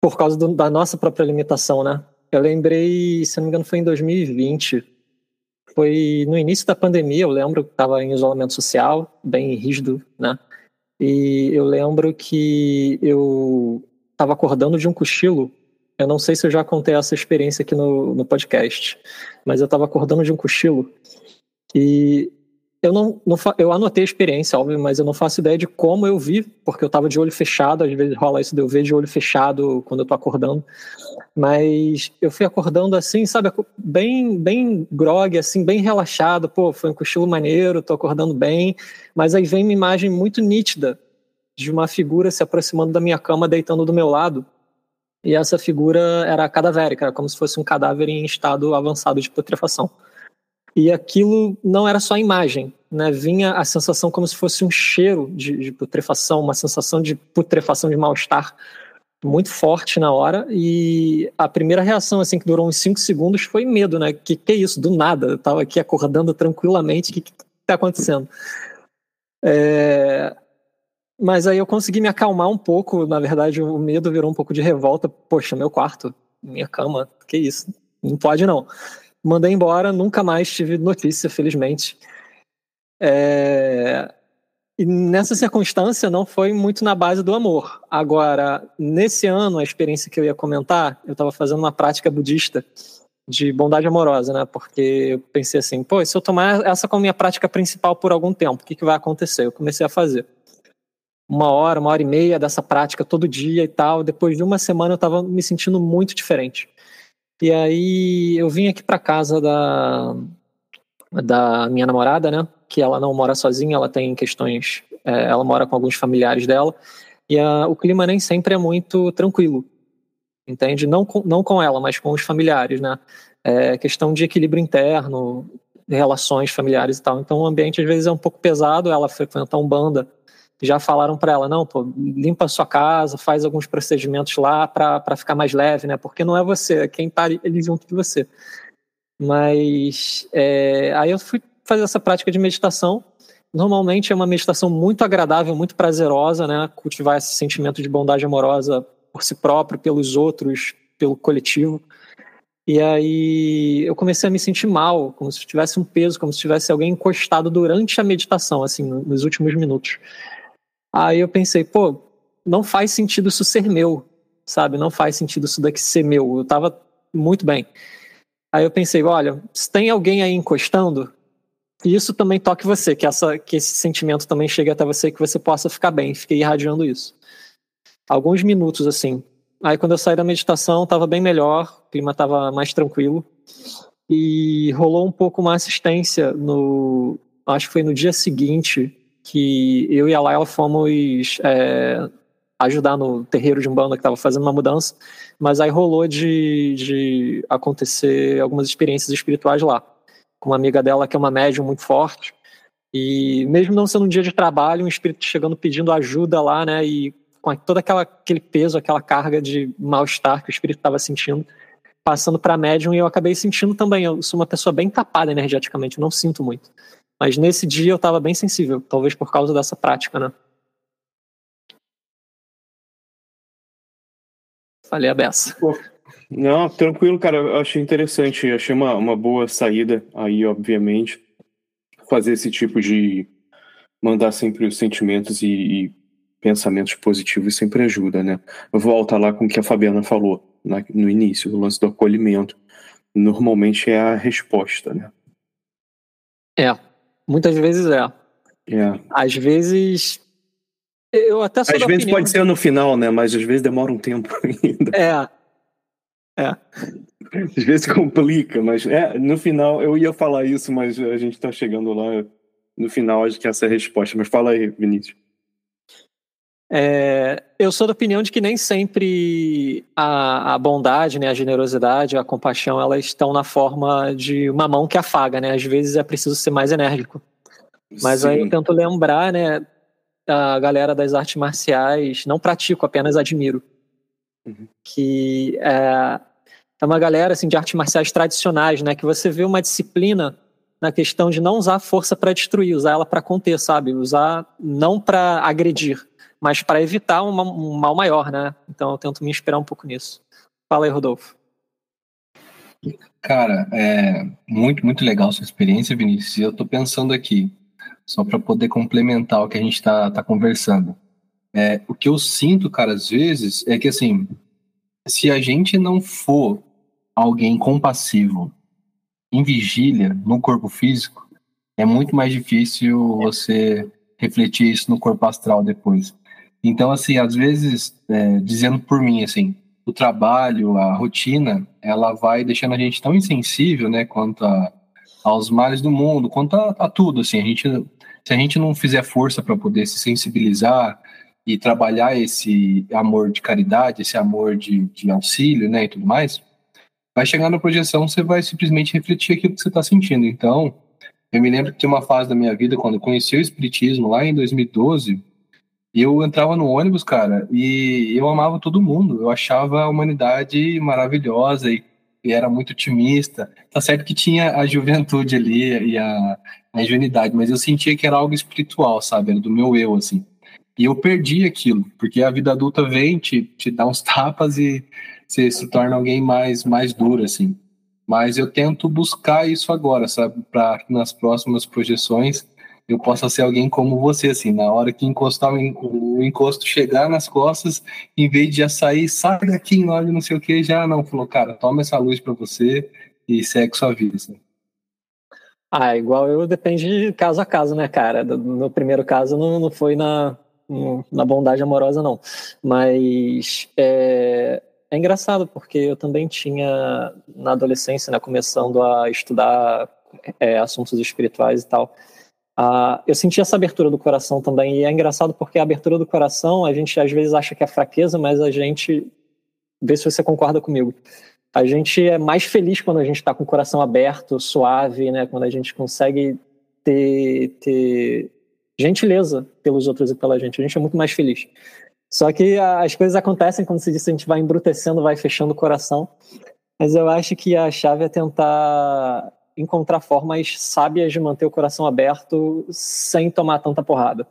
Speaker 3: Por causa do, da nossa própria limitação, né? Eu lembrei, se não me engano, foi em 2020. Foi no início da pandemia, eu lembro que estava em isolamento social, bem rígido, né? E eu lembro que eu estava acordando de um cochilo. Eu não sei se eu já contei essa experiência aqui no, no podcast, mas eu estava acordando de um cochilo e eu não, não eu anotei a experiência, óbvio, mas eu não faço ideia de como eu vi, porque eu estava de olho fechado, às vezes rola isso de eu ver de olho fechado quando eu tô acordando. Mas eu fui acordando assim, sabe, bem bem grog, assim, bem relaxado, pô, foi um cochilo maneiro, tô acordando bem, mas aí vem uma imagem muito nítida de uma figura se aproximando da minha cama, deitando do meu lado. E essa figura era cadavérica, era como se fosse um cadáver em estado avançado de putrefação. E aquilo não era só imagem, né? Vinha a sensação como se fosse um cheiro de, de putrefação, uma sensação de putrefação, de mal-estar muito forte na hora. E a primeira reação, assim, que durou uns 5 segundos foi medo, né? Que que é isso? Do nada. Eu tava aqui acordando tranquilamente. O que, que tá acontecendo? É... Mas aí eu consegui me acalmar um pouco. Na verdade, o medo virou um pouco de revolta. Poxa, meu quarto, minha cama, que isso? Não pode não mandei embora, nunca mais tive notícia, felizmente. É... E nessa circunstância não foi muito na base do amor. Agora, nesse ano, a experiência que eu ia comentar, eu estava fazendo uma prática budista de bondade amorosa, né? Porque eu pensei assim, pô, se eu tomar essa como minha prática principal por algum tempo, o que, que vai acontecer? Eu comecei a fazer uma hora, uma hora e meia dessa prática todo dia e tal. Depois de uma semana eu estava me sentindo muito diferente. E aí eu vim aqui para casa da, da minha namorada, né? Que ela não mora sozinha, ela tem questões. É, ela mora com alguns familiares dela. E a, o clima nem sempre é muito tranquilo, entende? Não com, não com ela, mas com os familiares, né? É questão de equilíbrio interno, relações familiares e tal. Então o ambiente às vezes é um pouco pesado. Ela frequenta um banda já falaram para ela, não, pô, limpa a sua casa, faz alguns procedimentos lá para ficar mais leve, né? Porque não é você, é quem está ali junto de você. Mas é, aí eu fui fazer essa prática de meditação. Normalmente é uma meditação muito agradável, muito prazerosa, né? Cultivar esse sentimento de bondade amorosa por si próprio, pelos outros, pelo coletivo. E aí eu comecei a me sentir mal, como se tivesse um peso, como se tivesse alguém encostado durante a meditação, assim, nos últimos minutos. Aí eu pensei, pô, não faz sentido isso ser meu, sabe? Não faz sentido isso daqui ser meu. Eu tava muito bem. Aí eu pensei, olha, se tem alguém aí encostando, isso também toque você, que, essa, que esse sentimento também chegue até você, que você possa ficar bem. Fiquei irradiando isso. Alguns minutos, assim. Aí quando eu saí da meditação, tava bem melhor, o clima tava mais tranquilo. E rolou um pouco uma assistência no. Acho que foi no dia seguinte que eu e a Laila fomos é, ajudar no terreiro de Umbanda que estava fazendo uma mudança, mas aí rolou de, de acontecer algumas experiências espirituais lá, com uma amiga dela que é uma médium muito forte, e mesmo não sendo um dia de trabalho, um espírito chegando pedindo ajuda lá, né, e com todo aquela, aquele peso, aquela carga de mal-estar que o espírito estava sentindo, passando para médium, e eu acabei sentindo também. Eu sou uma pessoa bem tapada energeticamente, não sinto muito. Mas nesse dia eu estava bem sensível, talvez por causa dessa prática, né? Falei a beça.
Speaker 2: Não, tranquilo, cara. Eu achei interessante. Achei uma, uma boa saída aí, obviamente. Fazer esse tipo de. Mandar sempre os sentimentos e, e pensamentos positivos sempre ajuda, né? Volta lá com o que a Fabiana falou na, no início, o lance do acolhimento. Normalmente é a resposta, né?
Speaker 3: É, muitas vezes é.
Speaker 2: É.
Speaker 3: Às vezes. Eu até
Speaker 2: Às vezes
Speaker 3: opinião...
Speaker 2: pode ser no final, né? Mas às vezes demora um tempo ainda.
Speaker 3: É, é.
Speaker 2: Às vezes complica, mas é, no final eu ia falar isso, mas a gente está chegando lá. No final, acho que essa é a resposta. Mas fala aí, Vinícius.
Speaker 3: É, eu sou da opinião de que nem sempre a, a, bondade, né, a generosidade, a compaixão, elas estão na forma de uma mão que afaga, né? Às vezes é preciso ser mais enérgico. Mas Sim. aí eu tento lembrar, né, a galera das artes marciais, não pratico, apenas admiro. Uhum. Que é, é uma galera assim, de artes marciais tradicionais, né? Que você vê uma disciplina na questão de não usar força para destruir, usar ela para conter, sabe? Usar não para agredir, mas para evitar um, mal maior, né? Então eu tento me inspirar um pouco nisso. Fala aí, Rodolfo.
Speaker 4: Cara, é muito, muito legal sua experiência, Vinícius. E eu estou pensando aqui, só para poder complementar o que a gente está tá conversando. É, o que eu sinto, cara, às vezes, é que assim, se a gente não for alguém compassivo em vigília no corpo físico, é muito mais difícil você refletir isso no corpo astral depois. Então, assim, às vezes, é, dizendo por mim, assim, o trabalho, a rotina, ela vai deixando a gente tão insensível, né, quanto a, aos males do mundo, quanto a, a tudo, assim, a gente, se a gente não fizer força para poder se sensibilizar, e trabalhar esse amor de caridade, esse amor de, de auxílio, né, e tudo mais, vai chegar na projeção, você vai simplesmente refletir aquilo que você está sentindo. Então, eu me lembro que tem uma fase da minha vida, quando eu conheci o Espiritismo, lá em 2012, eu entrava no ônibus, cara, e eu amava todo mundo. Eu achava a humanidade maravilhosa e, e era muito otimista. Tá certo que tinha a juventude ali e a, a ingenuidade, mas eu sentia que era algo espiritual, sabe? Era do meu eu, assim. E eu perdi aquilo, porque a vida adulta vem, te, te dá uns tapas e você se torna alguém mais, mais duro, assim. Mas eu tento buscar isso agora, sabe? Para nas próximas projeções eu possa ser alguém como você, assim. Na hora que encostar o encosto chegar nas costas, em vez de já sair, sai daqui, olha, não sei o que, já não. Falou, cara, toma essa luz para você e segue sua vida, assim.
Speaker 3: Ah, igual eu, depende de caso a caso, né, cara? No primeiro caso não, não foi na, na bondade amorosa, não. Mas é, é engraçado, porque eu também tinha, na adolescência, né, começando a estudar é, assuntos espirituais e tal. Uh, eu senti essa abertura do coração também, e é engraçado porque a abertura do coração, a gente às vezes acha que é fraqueza, mas a gente. Vê se você concorda comigo. A gente é mais feliz quando a gente está com o coração aberto, suave, né? Quando a gente consegue ter, ter gentileza pelos outros e pela gente. A gente é muito mais feliz. Só que as coisas acontecem, como se disse, a gente vai embrutecendo, vai fechando o coração. Mas eu acho que a chave é tentar encontrar formas sábias de manter o coração aberto sem tomar tanta porrada.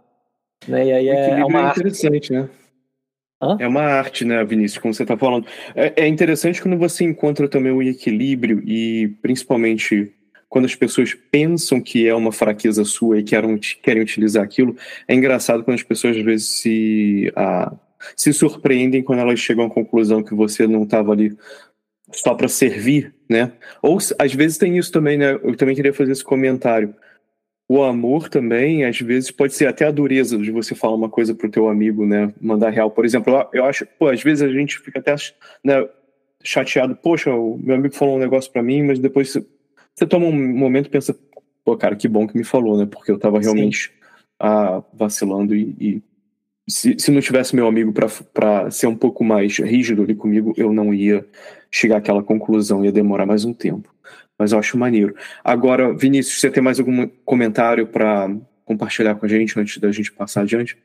Speaker 3: Né? E aí é, é uma
Speaker 2: é interessante, arte. né? Hã? É uma arte, né, Vinícius, como você está falando. É, é interessante quando você encontra também o equilíbrio e principalmente quando as pessoas pensam que é uma fraqueza sua e querem, querem utilizar aquilo, é engraçado quando as pessoas às vezes se, ah, se surpreendem quando elas chegam à conclusão que você não estava ali só para servir, né? Ou às vezes tem isso também, né? Eu também queria fazer esse comentário. O amor também, às vezes, pode ser até a dureza de você falar uma coisa pro teu amigo, né? Mandar real. Por exemplo, eu acho, pô, às vezes a gente fica até né, chateado. Poxa, o meu amigo falou um negócio para mim, mas depois você toma um momento e pensa, pô, cara, que bom que me falou, né? Porque eu tava realmente ah, vacilando e, e, se, se não tivesse meu amigo para ser um pouco mais rígido ali comigo, eu não ia chegar àquela conclusão, ia demorar mais um tempo. Mas eu acho maneiro. Agora, Vinícius, você tem mais algum comentário para compartilhar com a gente antes da gente passar adiante?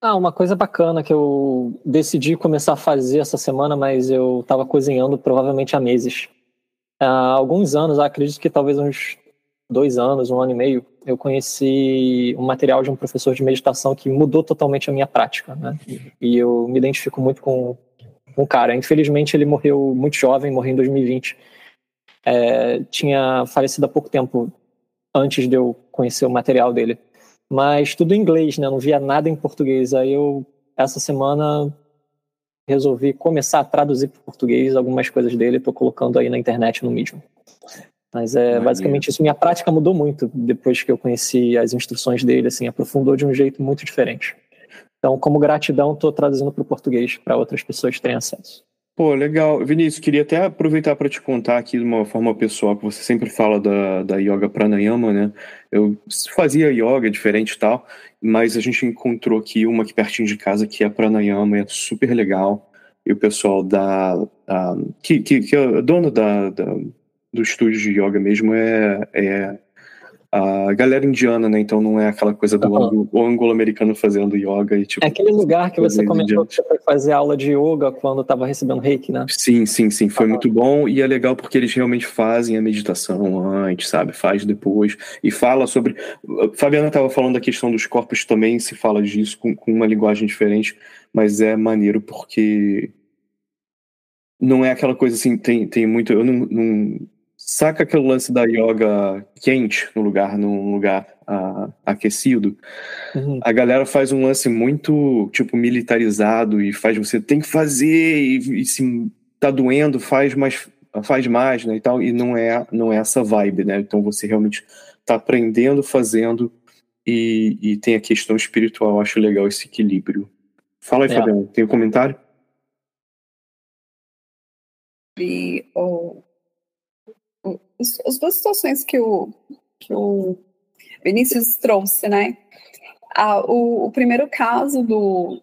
Speaker 3: Ah, uma coisa bacana que eu decidi começar a fazer essa semana, mas eu estava cozinhando provavelmente há meses. Há alguns anos, acredito que talvez uns dois anos, um ano e meio, eu conheci um material de um professor de meditação que mudou totalmente a minha prática, né? E eu me identifico muito com, o cara. Infelizmente, ele morreu muito jovem, morreu em 2020. É, tinha falecido há pouco tempo antes de eu conhecer o material dele mas tudo em inglês, né? Não via nada em português. Aí eu, essa semana, resolvi começar a traduzir para português algumas coisas dele. Estou colocando aí na internet, no Medium. Mas é Maravilha. basicamente isso. Minha prática mudou muito depois que eu conheci as instruções dele, assim, aprofundou de um jeito muito diferente. Então, como gratidão, estou traduzindo para o português para outras pessoas terem acesso.
Speaker 2: Pô, legal. Vinícius, queria até aproveitar para te contar aqui de uma forma pessoal, que você sempre fala da, da yoga pranayama, né? Eu fazia yoga diferente e tal, mas a gente encontrou aqui uma aqui pertinho de casa que é pranayama, é super legal. E o pessoal da. da que, que, que é dono da, da, do estúdio de yoga mesmo é, é a galera indiana, né? Então não é aquela coisa do uhum. anglo-americano fazendo yoga e tipo.
Speaker 3: É aquele lugar que você comentou que você foi fazer aula de yoga quando estava recebendo reiki, né?
Speaker 2: Sim, sim, sim. Foi uhum. muito bom e é legal porque eles realmente fazem a meditação antes, sabe? Faz depois e fala sobre. Fabiana estava falando da questão dos corpos também, se fala disso com, com uma linguagem diferente, mas é maneiro porque não é aquela coisa assim, tem, tem muito. Eu não, não Saca aquele lance da yoga quente no lugar, num lugar uh, aquecido? Uhum. A galera faz um lance muito, tipo, militarizado e faz você tem que fazer e, e se tá doendo, faz mais, faz mais, né, e tal, e não é, não é essa vibe, né? Então você realmente tá aprendendo, fazendo e, e tem a questão espiritual. Eu acho legal esse equilíbrio. Fala aí, é. Fabiano, tem um comentário?
Speaker 5: E, oh, as duas situações que o, que o Vinícius trouxe, né? Ah, o, o, primeiro caso do,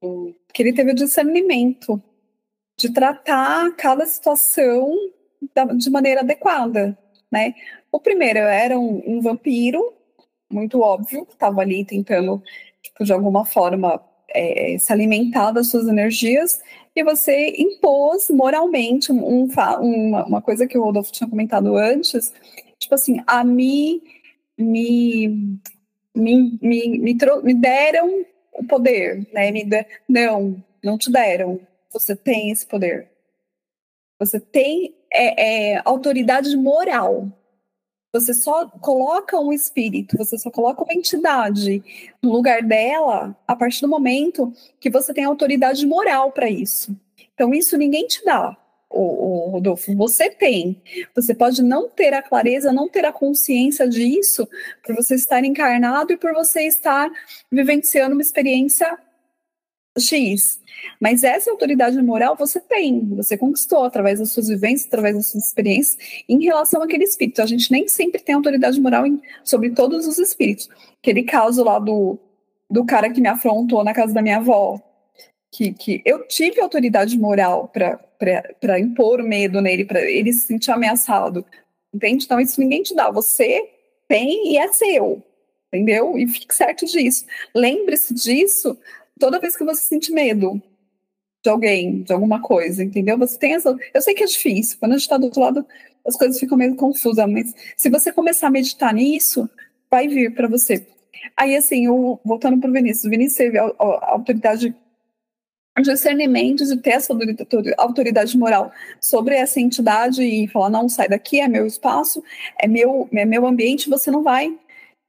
Speaker 5: do, que ele teve o discernimento de tratar cada situação da, de maneira adequada, né? O primeiro era um, um vampiro, muito óbvio, que estava ali tentando, tipo, de alguma forma, é, se alimentar das suas energias, e você impôs moralmente um, uma, uma coisa que o Rodolfo tinha comentado antes, tipo assim, a me, me, me, me, me, me deram o poder, né? Me de, não, não te deram. Você tem esse poder. Você tem é, é, autoridade moral você só coloca um espírito, você só coloca uma entidade no lugar dela a partir do momento que você tem autoridade moral para isso. Então, isso ninguém te dá, o, o Rodolfo. Você tem. Você pode não ter a clareza, não ter a consciência disso, por você estar encarnado e por você estar vivenciando uma experiência X. Mas essa autoridade moral você tem, você conquistou através das suas vivências, através das suas experiências, em relação àquele espírito. A gente nem sempre tem autoridade moral em, sobre todos os espíritos. Aquele caso lá do, do cara que me afrontou na casa da minha avó, que, que eu tive autoridade moral para impor medo nele, para ele se sentir ameaçado. Entende? Então, isso ninguém te dá. Você tem e é seu. Entendeu? E fique certo disso. Lembre-se disso toda vez que você sente medo de alguém, de alguma coisa, entendeu? Você tem essa. Eu sei que é difícil, quando a gente está do outro lado, as coisas ficam meio confusas, mas se você começar a meditar nisso, vai vir para você. Aí, assim, eu, voltando para o Vinícius, o Vinícius teve a, a, a autoridade de discernimento, de ter essa autoridade moral sobre essa entidade e falar, não, sai daqui, é meu espaço, é meu, é meu ambiente, você não vai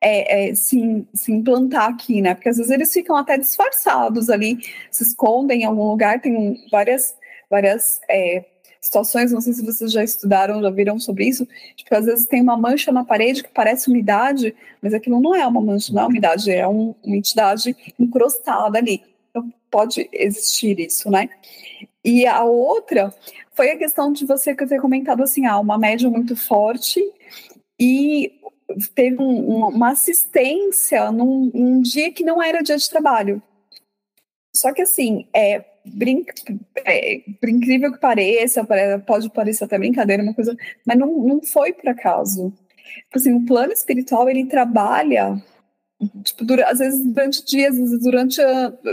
Speaker 5: é, é, se, se implantar aqui, né? Porque às vezes eles ficam até disfarçados ali, se escondem em algum lugar, tem várias, várias é, situações, não sei se vocês já estudaram, já viram sobre isso, tipo, às vezes tem uma mancha na parede que parece umidade, mas aquilo não é uma mancha, não é umidade, é um, uma entidade encrustada ali. Então pode existir isso, né? E a outra foi a questão de você ter comentado assim, ah, uma média muito forte e teve um, uma assistência num, dia que não era dia de trabalho. Só que assim, é, é, por incrível que pareça, pode parecer até brincadeira, uma coisa, mas não, não foi por acaso. Tipo assim, o plano espiritual ele trabalha tipo, dura, às vezes durante dias, às vezes durante,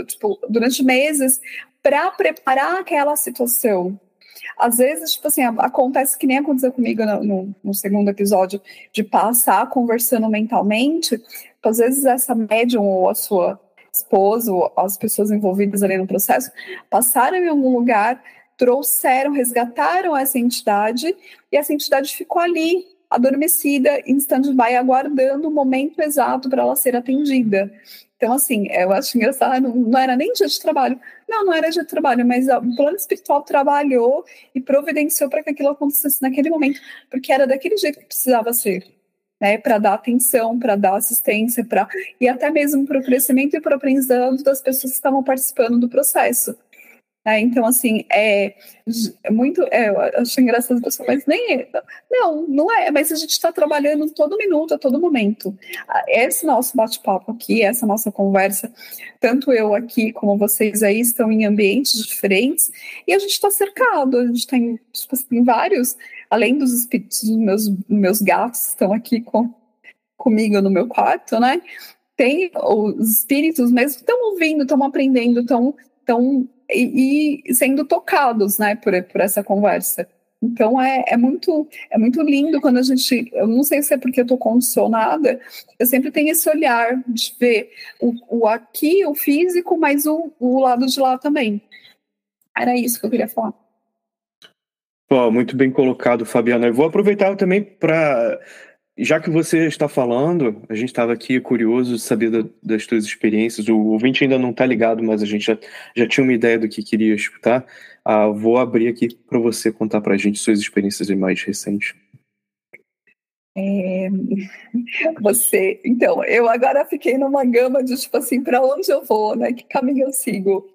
Speaker 5: tipo, durante meses, para preparar aquela situação. Às vezes, tipo assim, acontece que nem aconteceu comigo no, no, no segundo episódio, de passar conversando mentalmente, às vezes essa médium ou a sua esposa ou as pessoas envolvidas ali no processo passaram em algum lugar, trouxeram, resgataram essa entidade e essa entidade ficou ali adormecida, em stand-by, aguardando o momento exato para ela ser atendida. Então, assim, eu acho engraçado, não, era nem dia de trabalho. Não, não era de trabalho, mas o plano espiritual trabalhou e providenciou para que aquilo acontecesse naquele momento, porque era daquele jeito que precisava ser. Né, para dar atenção, para dar assistência, para e até mesmo para o crescimento e para o aprendizado das pessoas que estavam participando do processo. Né? Então, assim, é, é muito. É, eu acho engraçado as pessoas, mas nem é. Não, não é, mas a gente está trabalhando todo minuto, a todo momento. Esse nosso bate-papo aqui, essa nossa conversa, tanto eu aqui como vocês aí estão em ambientes diferentes e a gente está cercado, a gente tem, tipo assim, vários, além dos espíritos meus, meus gatos estão aqui com, comigo no meu quarto, né? Tem os espíritos mesmo estão ouvindo, estão aprendendo, estão e, sendo tocados, né, por, por essa conversa. Então é, é, muito é muito lindo quando a gente, eu não sei se é porque eu estou condicionada, eu sempre tenho esse olhar de ver o, o aqui, o físico, mas o, o lado de lá também. Era isso que eu queria falar.
Speaker 2: Pô, muito bem colocado, Fabiana. Eu vou aproveitar também para já que você está falando, a gente estava aqui curioso de saber da, das suas experiências. O ouvinte ainda não está ligado, mas a gente já, já tinha uma ideia do que queria escutar. Ah, vou abrir aqui para você contar para a gente suas experiências mais recentes.
Speaker 5: É, você, então, eu agora fiquei numa gama de tipo assim, para onde eu vou, né? Que caminho eu sigo?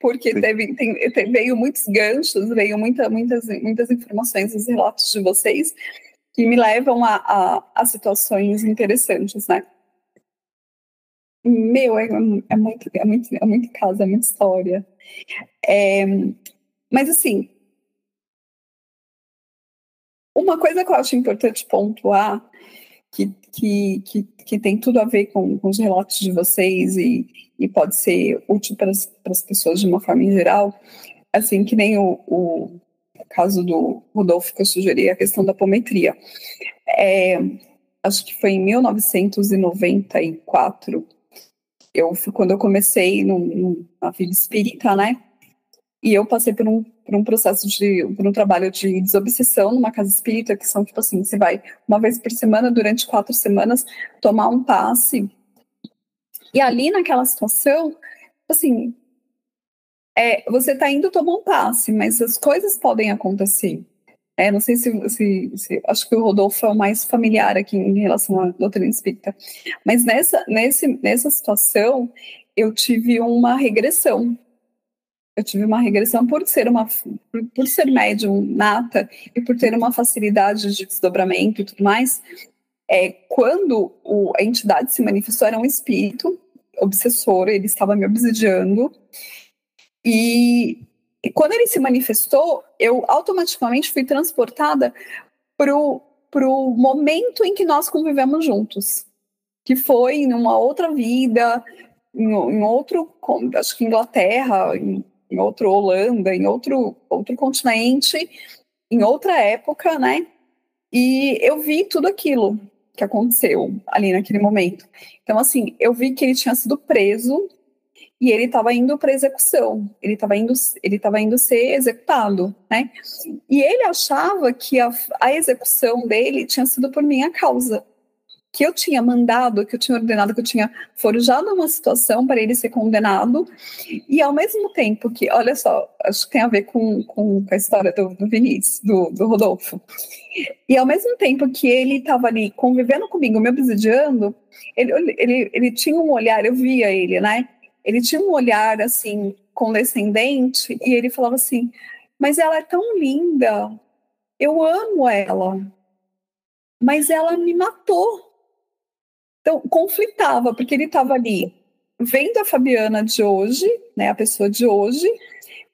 Speaker 5: Porque teve, tem, veio muitos ganchos, veio muita, muitas, muitas informações nos relatos de vocês, que me levam a, a, a situações interessantes, né? Meu, é, é, muito, é, muito, é muito caso, é muita história. É, mas, assim, uma coisa que eu acho importante pontuar, que, que, que, que tem tudo a ver com, com os relatos de vocês e, e pode ser útil para as, para as pessoas de uma forma em geral, assim, que nem o, o caso do Rodolfo que eu sugeri, a questão da apometria. É, acho que foi em 1994, eu, quando eu comecei na vida espírita, né? E eu passei por um, por um processo de, por um trabalho de desobsessão numa casa espírita, que são tipo assim, você vai uma vez por semana, durante quatro semanas, tomar um passe. E ali naquela situação, assim, é, você está indo tomar um passe, mas as coisas podem acontecer. É, não sei se, se, se, Acho que o Rodolfo é o mais familiar aqui em relação à doutrina espírita. Mas nessa, nesse, nessa situação, eu tive uma regressão. Eu tive uma regressão por ser uma por, por ser médium nata e por ter uma facilidade de desdobramento e tudo mais. É, quando o, a entidade se manifestou, era um espírito obsessor, ele estava me obsidiando e, e quando ele se manifestou, eu automaticamente fui transportada para o momento em que nós convivemos juntos, que foi em uma outra vida, em, em outro, acho que Inglaterra, em, em outro Holanda, em outro, outro continente, em outra época, né? E eu vi tudo aquilo que aconteceu ali naquele momento. Então, assim, eu vi que ele tinha sido preso e ele estava indo para execução, ele estava indo, ele estava indo ser executado, né? E ele achava que a, a execução dele tinha sido por minha causa, que eu tinha mandado, que eu tinha ordenado, que eu tinha forjado uma situação para ele ser condenado, e ao mesmo tempo que, olha só, acho que tem a ver com, com, a história do, do Vinícius, do, do Rodolfo, e ao mesmo tempo que ele estava ali convivendo comigo, me obsidiando, ele, ele, ele tinha um olhar, eu via ele, né? Ele tinha um olhar assim condescendente e ele falava assim: "Mas ela é tão linda. Eu amo ela. Mas ela me matou." Então, conflitava, porque ele estava ali vendo a Fabiana de hoje, né, a pessoa de hoje,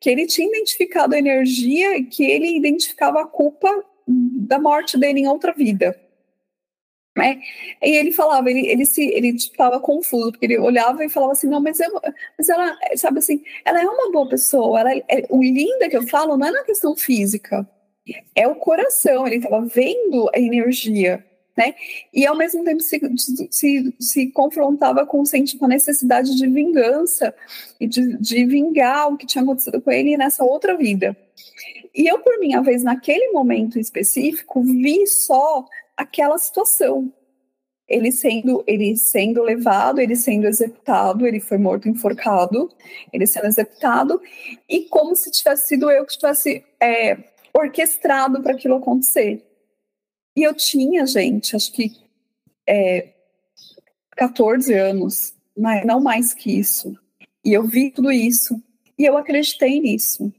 Speaker 5: que ele tinha identificado a energia e que ele identificava a culpa da morte dele em outra vida. Né? E ele falava, ele, ele se ele estava confuso, porque ele olhava e falava assim, não, mas, eu, mas ela, sabe assim, ela é uma boa pessoa, ela é, o linda que eu falo não é na questão física, é o coração, ele estava vendo a energia, né? E ao mesmo tempo se, se, se confrontava com, com a necessidade de vingança e de, de vingar o que tinha acontecido com ele nessa outra vida. E eu, por minha vez, naquele momento específico, vi só aquela situação. Ele sendo, ele sendo levado, ele sendo executado, ele foi morto enforcado, ele sendo executado, e como se tivesse sido eu que tivesse é, orquestrado para aquilo acontecer. E eu tinha, gente, acho que é, 14 anos, não mais que isso. E eu vi tudo isso. E eu acreditei nisso.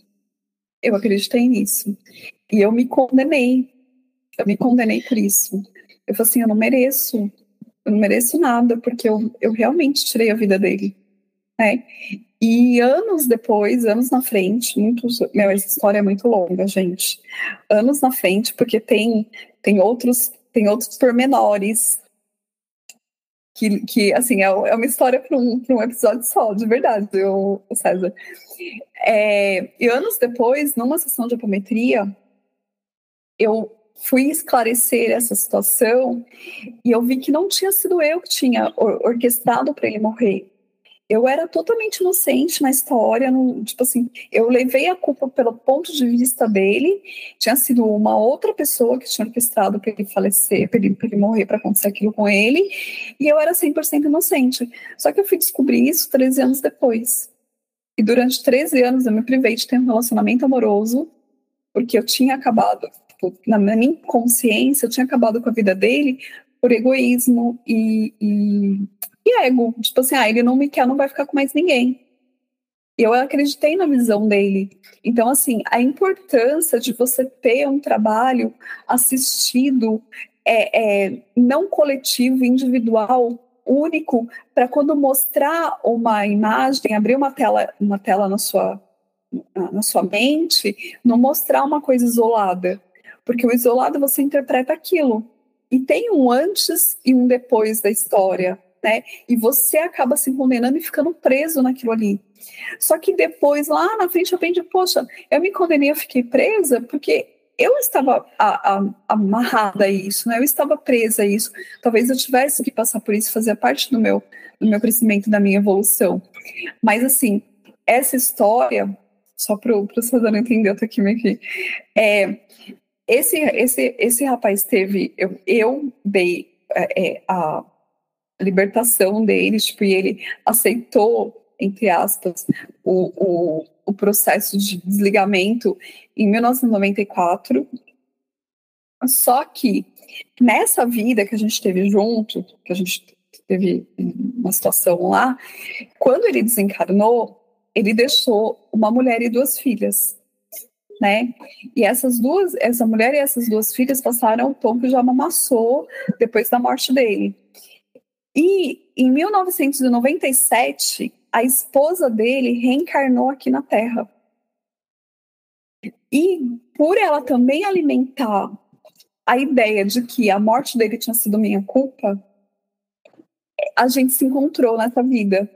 Speaker 5: Eu acreditei nisso. E eu me condenei. Eu me condenei por isso. Eu falei assim, eu não mereço. Eu não mereço nada, porque eu, eu realmente tirei a vida dele. Né? E anos depois, anos na frente, muitos, meu, essa história é muito longa, gente. Anos na frente, porque tem tem outros tem outros pormenores que, que assim, é, é uma história para um, um episódio só, de verdade, eu, César. É, e anos depois, numa sessão de apometria, eu fui esclarecer essa situação e eu vi que não tinha sido eu que tinha orquestrado para ele morrer eu era totalmente inocente na história, no, tipo assim, eu levei a culpa pelo ponto de vista dele, tinha sido uma outra pessoa que tinha orquestrado para ele falecer, para ele, ele, morrer, para acontecer aquilo com ele, e eu era 100% inocente. Só que eu fui descobrir isso 13 anos depois. E durante 13 anos eu me privei de ter um relacionamento amoroso, porque eu tinha acabado, tipo, na minha consciência, eu tinha acabado com a vida dele por egoísmo e, e e ego. Tipo assim, ah, ele não me quer, não vai ficar com mais ninguém. Eu acreditei na visão dele. Então, assim, a importância de você ter um trabalho assistido, é, é não coletivo, individual, único, para quando mostrar uma imagem, abrir uma tela, uma tela na sua, na sua mente, não mostrar uma coisa isolada. Porque o isolado você interpreta aquilo. E tem um antes e um depois da história né? E você acaba se condenando e ficando preso naquilo ali. Só que depois, lá na frente, eu aprendi, poxa, eu me condenei, eu fiquei presa porque eu estava a, a, amarrada a isso, né? Eu estava presa a isso. Talvez eu tivesse que passar por isso, fazer parte do meu, do meu crescimento, da minha evolução. Mas, assim, essa história, só para o César entender, eu tô aqui meio que... É, esse, esse, esse rapaz teve... Eu, eu dei é, é a libertação deles, tipo, e ele aceitou, entre aspas, o, o, o processo de desligamento em 1994. Só que nessa vida que a gente teve junto, que a gente teve uma situação lá, quando ele desencarnou, ele deixou uma mulher e duas filhas, né? E essas duas, essa mulher e essas duas filhas passaram o tom que já amassou depois da morte dele. E em 1997, a esposa dele reencarnou aqui na Terra. E por ela também alimentar a ideia de que a morte dele tinha sido minha culpa, a gente se encontrou nessa vida.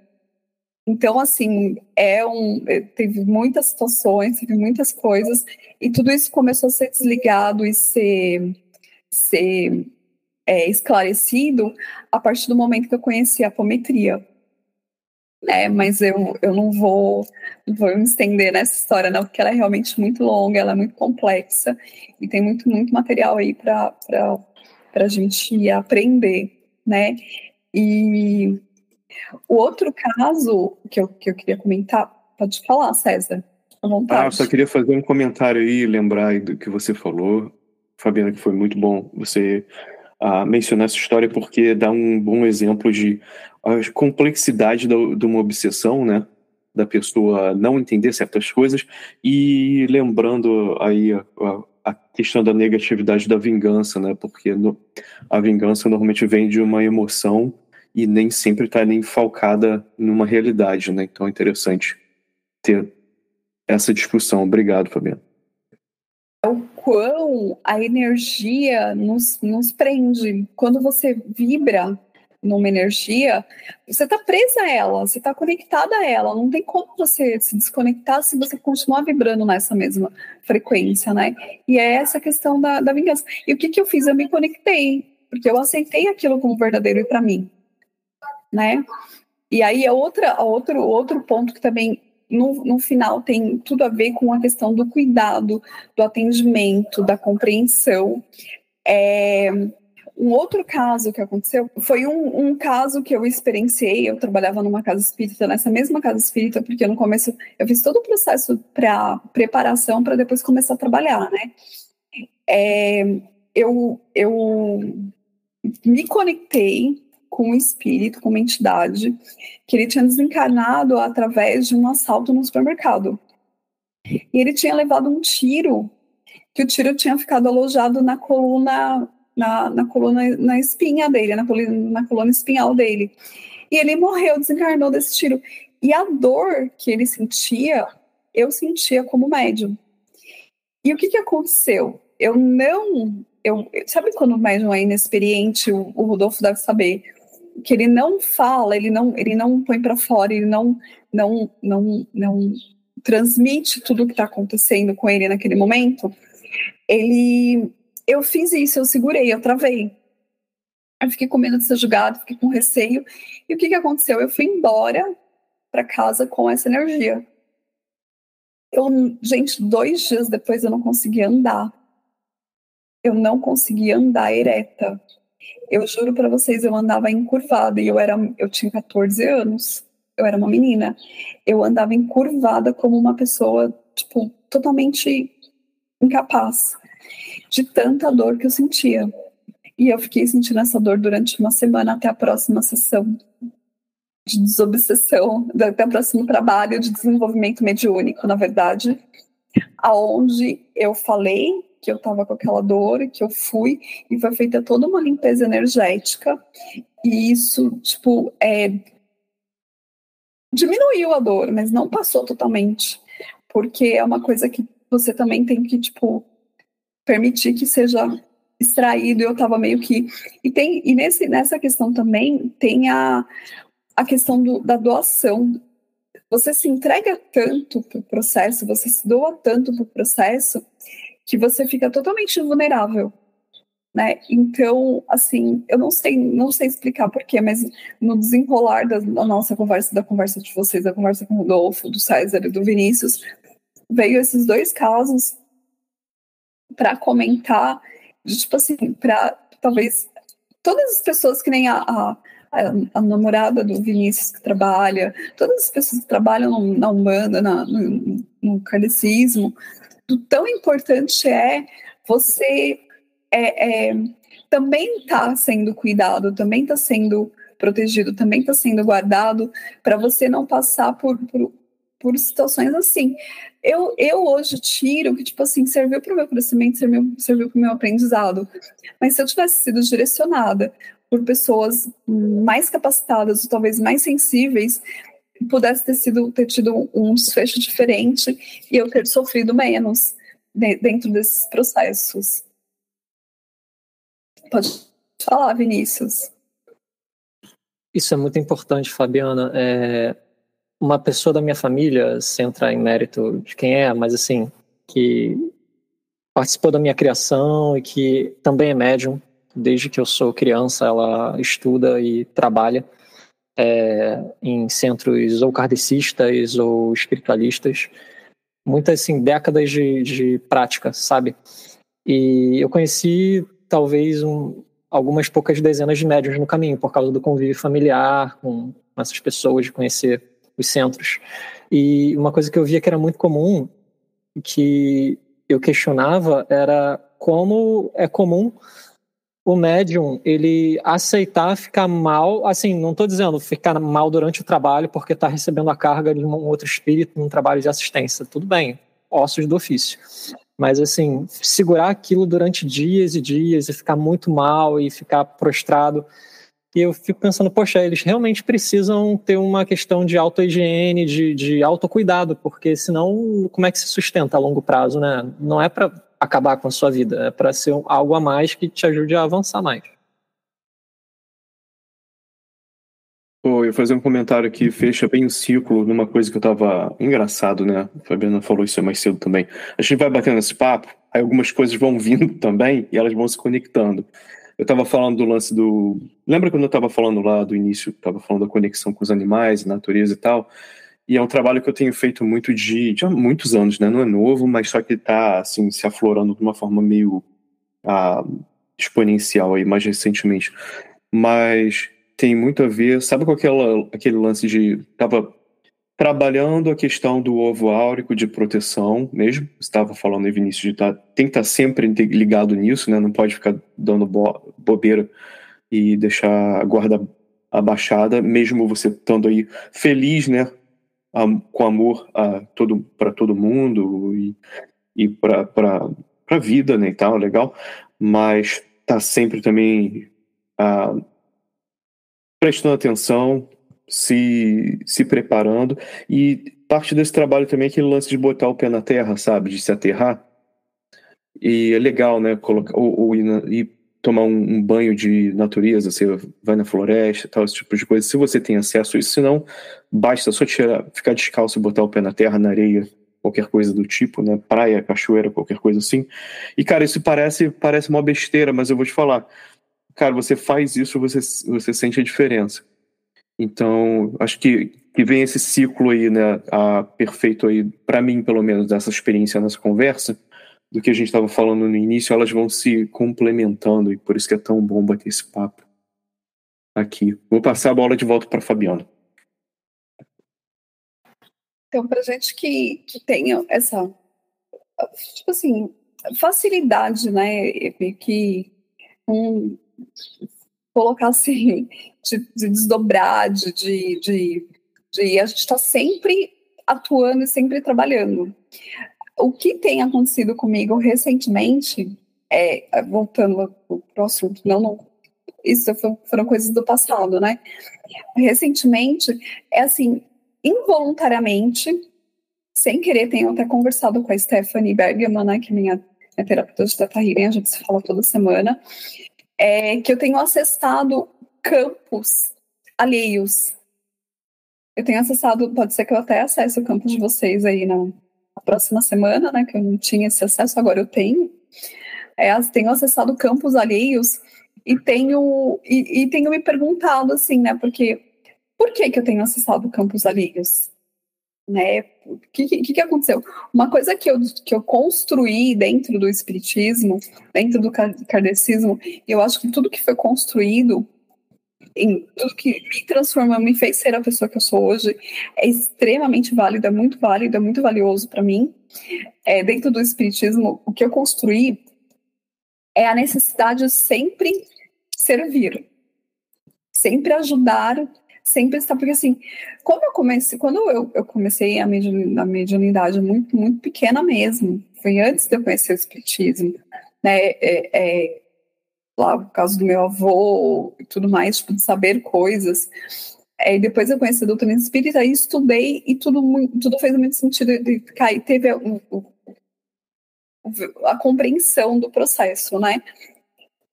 Speaker 5: Então, assim, é um, é, teve muitas situações, teve muitas coisas, e tudo isso começou a ser desligado e ser, ser é, esclarecido a partir do momento que eu conheci a apometria. É, mas eu, eu não vou, vou me estender nessa história, não, porque ela é realmente muito longa, ela é muito complexa e tem muito, muito material aí para a gente aprender, né? E o outro caso que eu, que eu queria comentar, pode falar, César, à vontade.
Speaker 2: Ah, eu só queria fazer um comentário aí, lembrar do que você falou, Fabiana, que foi muito bom você a mencionar essa história porque dá um bom exemplo de a complexidade de uma obsessão, né? Da pessoa não entender certas coisas e lembrando aí a, a questão da negatividade da vingança, né? Porque no, a vingança normalmente vem de uma emoção e nem sempre está nem falcada numa realidade, né? Então é interessante ter essa discussão. Obrigado, Fabiano.
Speaker 5: O quão a energia nos, nos prende. Quando você vibra numa energia, você está presa a ela, você está conectada a ela. Não tem como você se desconectar se você continuar vibrando nessa mesma frequência, né? E é essa questão da, da vingança. E o que, que eu fiz? Eu me conectei, porque eu aceitei aquilo como verdadeiro e para mim, né? E aí, a outra, outro, outro ponto que também no, no final tem tudo a ver com a questão do cuidado, do atendimento, da compreensão. É, um outro caso que aconteceu foi um, um, caso que eu experienciei. Eu trabalhava numa casa espírita, nessa mesma casa espírita, porque no começo eu fiz todo o processo para preparação para depois começar a trabalhar, né? É, eu, eu me conectei com um espírito, com uma entidade, que ele tinha desencarnado através de um assalto no supermercado. E ele tinha levado um tiro, que o tiro tinha ficado alojado na coluna, na, na coluna, na espinha dele, na coluna, na coluna espinhal dele. E ele morreu, desencarnou desse tiro. E a dor que ele sentia, eu sentia como médium. E o que, que aconteceu? Eu não. Eu, sabe quando o médium é inexperiente, o, o Rodolfo deve saber que ele não fala, ele não, ele não põe para fora, ele não, não, não, não transmite tudo o que está acontecendo com ele naquele momento. Ele, eu fiz isso, eu segurei, eu travei. Eu fiquei com medo de ser julgado, fiquei com receio. E o que, que aconteceu? Eu fui embora para casa com essa energia. Eu, gente, dois dias depois eu não conseguia andar. Eu não conseguia andar ereta. Eu juro para vocês, eu andava encurvada e eu era, eu tinha 14 anos. Eu era uma menina. Eu andava encurvada como uma pessoa, tipo, totalmente incapaz de tanta dor que eu sentia. E eu fiquei sentindo essa dor durante uma semana até a próxima sessão de desobsessão, até o próximo trabalho de desenvolvimento mediúnico, na verdade, aonde eu falei que eu estava com aquela dor, que eu fui e foi feita toda uma limpeza energética e isso, tipo, é, diminuiu a dor, mas não passou totalmente, porque é uma coisa que você também tem que, tipo, permitir que seja extraído. Eu estava meio que e tem e nesse nessa questão também tem a a questão do, da doação. Você se entrega tanto para o processo, você se doa tanto para o processo que você fica totalmente vulnerável, né? Então, assim, eu não sei, não sei explicar porquê, mas no desenrolar da, da, nossa conversa, da conversa de vocês, da conversa com o Rodolfo, do César e do Vinícius, veio esses dois casos para comentar, de, tipo assim, para talvez todas as pessoas que nem a, a a, namorada do Vinícius que trabalha, todas as pessoas que trabalham no, na Umbanda, na, no, no kardecismo, do tão importante é você é, é, também está sendo cuidado, também está sendo protegido, também está sendo guardado, para você não passar por, por, por, situações assim. Eu, eu hoje tiro que, tipo assim, serviu para o meu crescimento, serviu, serviu para o meu aprendizado. Mas se eu tivesse sido direcionada por pessoas mais capacitadas, ou talvez mais sensíveis, pudesse ter sido ter tido um desfecho diferente e eu ter sofrido menos dentro desses processos. Pode falar, Vinícius.
Speaker 3: Isso é muito importante, Fabiana. É uma pessoa da minha família, sem entrar em mérito de quem é, mas assim, que participou da minha criação e que também é médium. Desde que eu sou criança, ela estuda e trabalha é, em centros ou kardecistas ou espiritualistas, muitas assim, décadas de, de prática, sabe? E eu conheci talvez um, algumas poucas dezenas de médiums no caminho, por causa do convívio familiar com essas pessoas, de conhecer os centros. E uma coisa que eu via que era muito comum, que eu questionava, era como é comum o médium ele aceitar ficar mal, assim, não estou dizendo ficar mal durante o trabalho porque está recebendo a carga de um outro espírito num trabalho de assistência, tudo bem, ossos do ofício. Mas assim, segurar aquilo durante dias e dias e ficar muito mal e ficar prostrado. E eu fico pensando, poxa, eles realmente precisam ter uma questão de auto-higiene, de, de autocuidado, porque senão como é que se sustenta a longo prazo, né? Não é para acabar com a sua vida, é para ser algo a mais que te ajude a avançar mais.
Speaker 2: Pô, eu ia fazer um comentário que fecha bem o ciclo numa coisa que eu tava engraçado, né? A Fabiana falou isso mais cedo também. A gente vai batendo esse papo, aí algumas coisas vão vindo também e elas vão se conectando. Eu tava falando do lance do. Lembra quando eu tava falando lá do início, tava falando da conexão com os animais, natureza e tal? E é um trabalho que eu tenho feito muito de, de há muitos anos, né? Não é novo, mas só que tá assim, se aflorando de uma forma meio ah, exponencial aí mais recentemente. Mas tem muito a ver. Sabe com aquela, aquele lance de. Tava trabalhando a questão do ovo áurico de proteção mesmo. Estava falando aí, Vinícius, de tá, tem que estar tá sempre ligado nisso, né? Não pode ficar dando bo, bobeira e deixar a guarda abaixada, mesmo você estando aí feliz, né? Com amor a todo para todo mundo e, e para a vida, né? E tal, legal. Mas tá sempre também uh, prestando atenção, se, se preparando. E parte desse trabalho também é aquele lance de botar o pé na terra, sabe? De se aterrar. E é legal, né? Colocar, ou, ou ir, ir, tomar um, um, banho de natureza, você vai na floresta, tal, esse tipo de coisa. Se você tem acesso a isso, senão basta só tirar, ficar descalço e botar o pé na terra, na areia, qualquer coisa do tipo, né? Praia, cachoeira, qualquer coisa assim. E, cara, isso parece, parece uma besteira, mas eu vou te falar cara, você faz isso, você, você sente a diferença. Então, acho que, que vem esse ciclo aí, né, a, perfeito aí, para mim, pelo menos, dessa experiência nessa conversa, do que a gente estava falando no início, elas vão se complementando e por isso que é tão bom bater esse papo aqui. Vou passar a bola de volta para Fabiana.
Speaker 5: Então, para gente que, que tenha essa, tipo assim, facilidade, né, que um, colocar assim, de, de desdobrar, de, de, de, de a gente está sempre atuando e sempre trabalhando. O que tem acontecido comigo recentemente, é, voltando para o assunto, não, não, isso foram coisas do passado, né? Recentemente, é assim, involuntariamente, sem querer, tenho até conversado com a Stephanie Bergman, né, que é minha, minha terapeuta de Teta Healing, a gente se fala toda semana, é que eu tenho acessado campos alheios. Eu tenho acessado, pode ser que eu até acesse o campo de vocês aí na, na próxima semana, né? Que eu não tinha esse acesso, agora eu tenho. É, tenho acessado campos alheios e tenho, e, e tenho me perguntado assim, né? Porque por que, que eu tenho acessado campos alheios? né? O que, que, que, aconteceu? Uma coisa que eu, que eu construí dentro do espiritismo, dentro do kardecismo, eu acho que tudo que foi construído, em, tudo que me transformou, me fez ser a pessoa que eu sou hoje, é extremamente válido, é muito válido, é muito valioso para mim. É, dentro do espiritismo, o que eu construí é a necessidade de sempre servir, sempre ajudar sempre está, porque assim, quando eu comecei, quando eu, eu comecei a, a mediunidade muito, muito pequena mesmo, foi antes de eu conhecer o espiritismo, né, é, é, lá por causa do meu avô e tudo mais, tipo, de saber coisas, é, depois eu conheci a doutrina espírita e estudei e tudo, tudo fez muito sentido de cair, teve a, a compreensão do processo, né,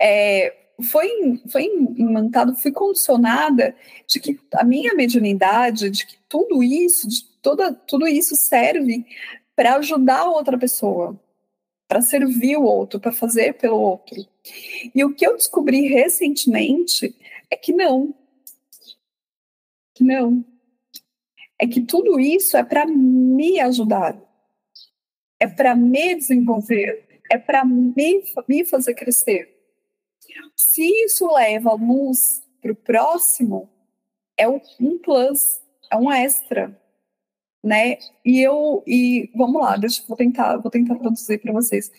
Speaker 5: é, foi, foi imantado, fui condicionada de que a minha mediunidade, de que tudo isso, de toda, tudo isso serve para ajudar outra pessoa, para servir o outro, para fazer pelo outro. E o que eu descobri recentemente é que não. Que não. É que tudo isso é para me ajudar, é para me desenvolver, é para me, me fazer crescer. Se isso leva luz para o próximo, é um plus, é um extra, né? E eu e vamos lá, deixa vou tentar, vou tentar traduzir para vocês.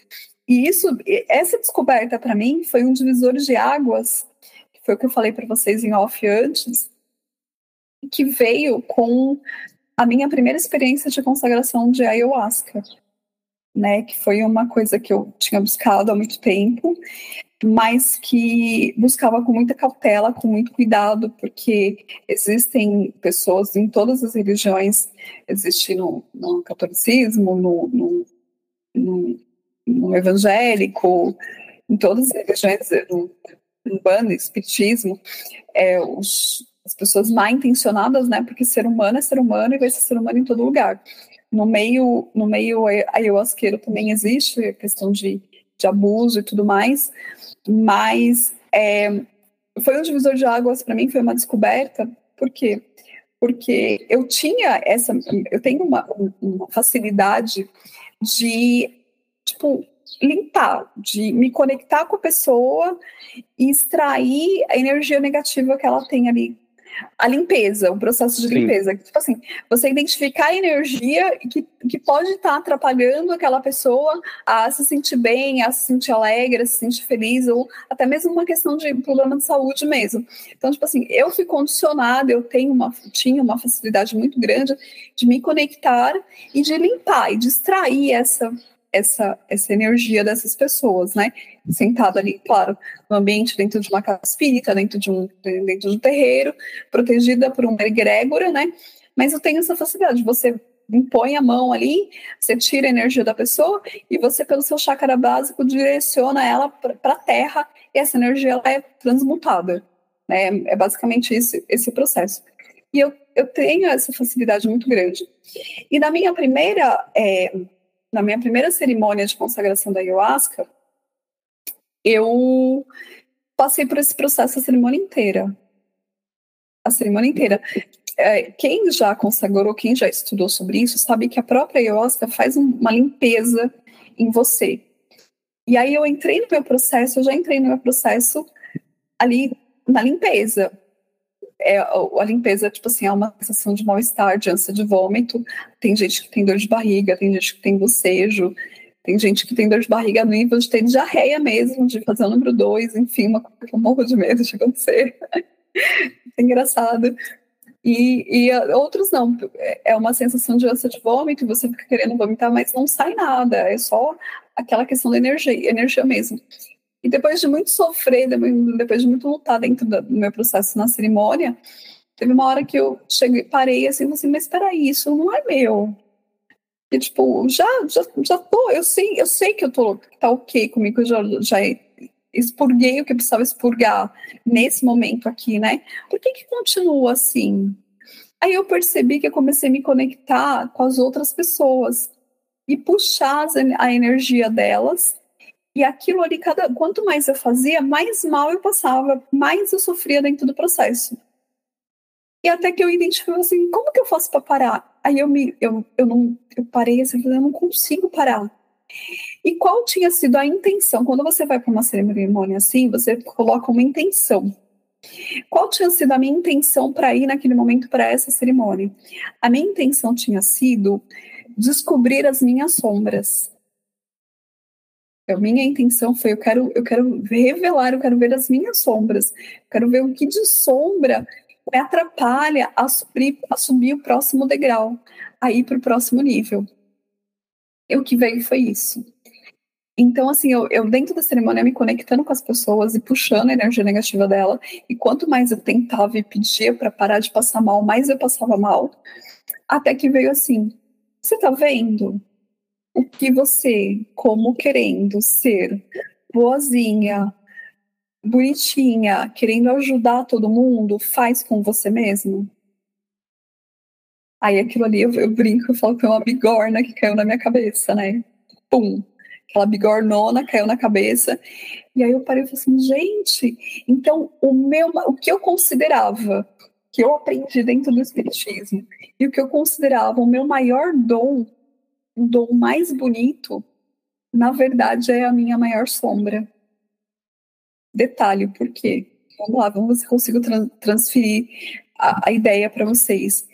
Speaker 5: E isso, essa descoberta para mim foi um divisor de águas, que foi o que eu falei para vocês em off antes, que veio com a minha primeira experiência de consagração de ayahuasca, né? Que foi uma coisa que eu tinha buscado há muito tempo mas que buscava com muita cautela, com muito cuidado, porque existem pessoas em todas as religiões, existe no, no catolicismo, no, no, no, no evangélico, em todas as religiões, no urbano, espiritismo, é, os, as pessoas mal intencionadas, né? Porque ser humano é ser humano e vai ser ser humano em todo lugar. No meio, no meio ayahuasqueiro também existe a questão de, de abuso e tudo mais, mas é, foi um divisor de águas para mim, foi uma descoberta, por quê? Porque eu tinha essa, eu tenho uma, uma facilidade de, tipo, limpar, de me conectar com a pessoa e extrair a energia negativa que ela tem ali a limpeza, o processo de Sim. limpeza. Tipo assim, você identificar a energia que, que pode estar tá atrapalhando aquela pessoa a se sentir bem, a se sentir alegre, a se sentir feliz, ou até mesmo uma questão de problema de saúde mesmo. Então, tipo assim, eu fui condicionada, eu tenho uma, tinha uma facilidade muito grande de me conectar e de limpar e distrair essa essa, essa energia dessas pessoas, né? Sentada ali, claro, no ambiente dentro de uma casa espírita, dentro de um, dentro de um terreiro, protegida por uma egrégora, né? Mas eu tenho essa facilidade, você impõe a mão ali, você tira a energia da pessoa e você, pelo seu chakra básico, direciona ela para a terra e essa energia ela é transmutada. Né? É basicamente esse, esse processo. E eu, eu tenho essa facilidade muito grande. E na minha primeira é, na minha primeira cerimônia de consagração da ayahuasca, eu passei por esse processo a cerimônia inteira. A cerimônia inteira. É, quem já consagrou, quem já estudou sobre isso, sabe que a própria ayahuasca faz uma limpeza em você. E aí eu entrei no meu processo, eu já entrei no meu processo ali na limpeza é, a limpeza, tipo assim, é uma sensação de mal-estar, de ânsia de vômito. Tem gente que tem dor de barriga, tem gente que tem bocejo, tem gente que tem dor de barriga no nível de ter diarreia mesmo, de fazer o número dois, enfim, uma coisa que eu morro de medo de acontecer. é engraçado. E, e, outros não, é uma sensação de ânsia de vômito, você fica querendo vomitar, mas não sai nada, é só aquela questão da energia, energia mesmo. E depois de muito sofrer, depois de muito lutar dentro do meu processo na cerimônia, teve uma hora que eu cheguei, parei assim, assim, mas espera isso não é meu. E tipo, já, já, já tô, eu sei, eu sei que eu tô, tá ok comigo, eu já, já expurguei o que precisava expurgar nesse momento aqui, né? Por que que continua assim? Aí eu percebi que eu comecei a me conectar com as outras pessoas e puxar a energia delas e aquilo ali, cada, quanto mais eu fazia, mais mal eu passava, mais eu sofria dentro do processo. E até que eu identifiquei assim, como que eu faço para parar? Aí eu me, eu, eu não, eu parei assim, eu não consigo parar. E qual tinha sido a intenção? Quando você vai para uma cerimônia assim, você coloca uma intenção. Qual tinha sido a minha intenção para ir naquele momento para essa cerimônia? A minha intenção tinha sido descobrir as minhas sombras. A minha intenção foi eu quero eu quero revelar, eu quero ver as minhas sombras, eu quero ver o que de sombra me atrapalha a subir, a subir o próximo degrau, a ir para o próximo nível. E o que veio foi isso. Então, assim, eu, eu, dentro da cerimônia me conectando com as pessoas e puxando a energia negativa dela, e quanto mais eu tentava e pedia para parar de passar mal, mais eu passava mal, até que veio assim: você tá vendo? O que você, como querendo ser boazinha, bonitinha, querendo ajudar todo mundo, faz com você mesmo? Aí aquilo ali eu, eu brinco, eu falo que é uma bigorna que caiu na minha cabeça, né? Pum! Aquela bigornona caiu na cabeça. E aí eu parei e falei assim, gente, então o meu, o que eu considerava que eu aprendi dentro do espiritismo e o que eu considerava o meu maior dom dom mais bonito, na verdade, é a minha maior sombra. Detalhe, por quê? Vamos lá, vamos ver se consigo tra transferir a, a ideia para vocês.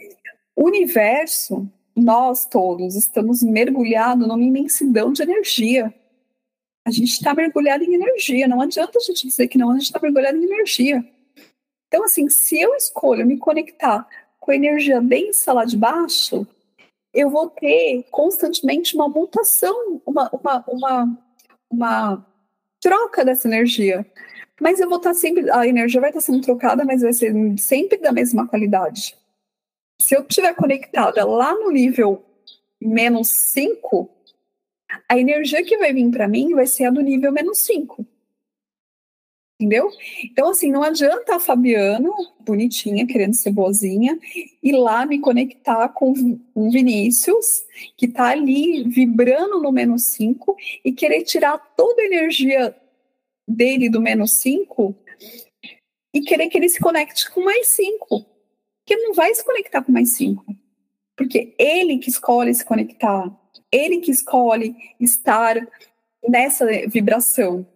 Speaker 5: O universo, nós todos, estamos mergulhados numa imensidão de energia. A gente está mergulhado em energia, não adianta a gente dizer que não, a gente está mergulhado em energia. Então, assim, se eu escolho me conectar com a energia densa lá de baixo, eu vou ter constantemente uma mutação, uma, uma, uma, uma troca dessa energia. Mas eu vou estar sempre, a energia vai estar sendo trocada, mas vai ser sempre da mesma qualidade. Se eu estiver conectada lá no nível menos 5, a energia que vai vir para mim vai ser a do nível menos 5. Entendeu? Então, assim, não adianta a Fabiana, bonitinha, querendo ser boazinha, ir lá me conectar com o Vinícius, que está ali vibrando no menos 5, e querer tirar toda a energia dele do menos 5 e querer que ele se conecte com mais 5. Porque ele não vai se conectar com mais 5. Porque ele que escolhe se conectar, ele que escolhe estar nessa vibração.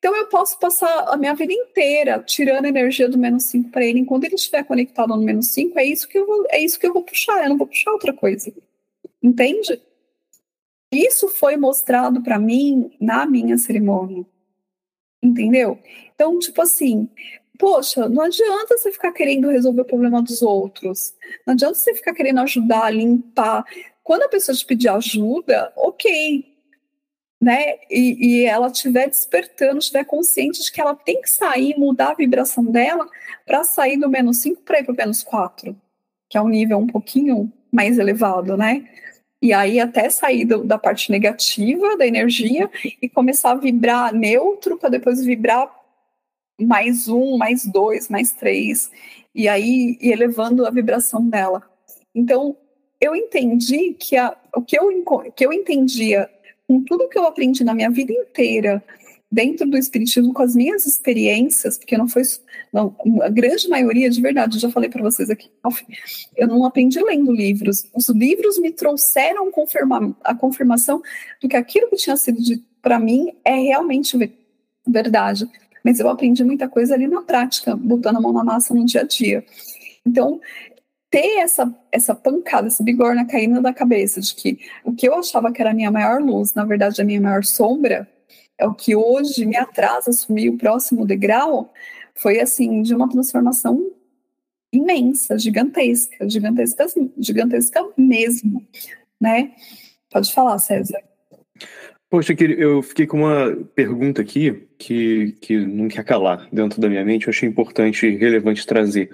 Speaker 5: Então eu posso passar a minha vida inteira tirando energia do menos 5 para ele. Enquanto ele estiver conectado no menos 5, é isso que eu vou, é isso que eu vou puxar, eu não vou puxar outra coisa. Entende? Isso foi mostrado para mim na minha cerimônia. Entendeu? Então, tipo assim, poxa, não adianta você ficar querendo resolver o problema dos outros. Não adianta você ficar querendo ajudar, limpar. Quando a pessoa te pedir ajuda, ok, né, e, e ela estiver despertando, estiver consciente de que ela tem que sair, mudar a vibração dela para sair do menos 5 para ir para o menos 4, que é um nível um pouquinho mais elevado, né? E aí até sair do, da parte negativa da energia e começar a vibrar neutro para depois vibrar mais um, mais dois, mais três, e aí ir elevando a vibração dela. Então, eu entendi que a, o que eu, que eu entendia com tudo que eu aprendi na minha vida inteira, dentro do espiritismo, com as minhas experiências, porque não foi não, a grande maioria, de verdade, eu já falei para vocês aqui, eu não aprendi lendo livros. Os livros me trouxeram confirma, a confirmação do que aquilo que tinha sido para mim é realmente verdade. Mas eu aprendi muita coisa ali na prática, botando a mão na massa no dia a dia. Então, ter essa, essa pancada, essa bigorna caindo da cabeça de que o que eu achava que era a minha maior luz, na verdade, a minha maior sombra, é o que hoje me atrasa a assumir o próximo degrau, foi assim, de uma transformação imensa, gigantesca, gigantesca, gigantesca mesmo, né? Pode falar, César.
Speaker 2: Poxa, eu fiquei com uma pergunta aqui que, que não quer calar dentro da minha mente, eu achei importante e relevante trazer.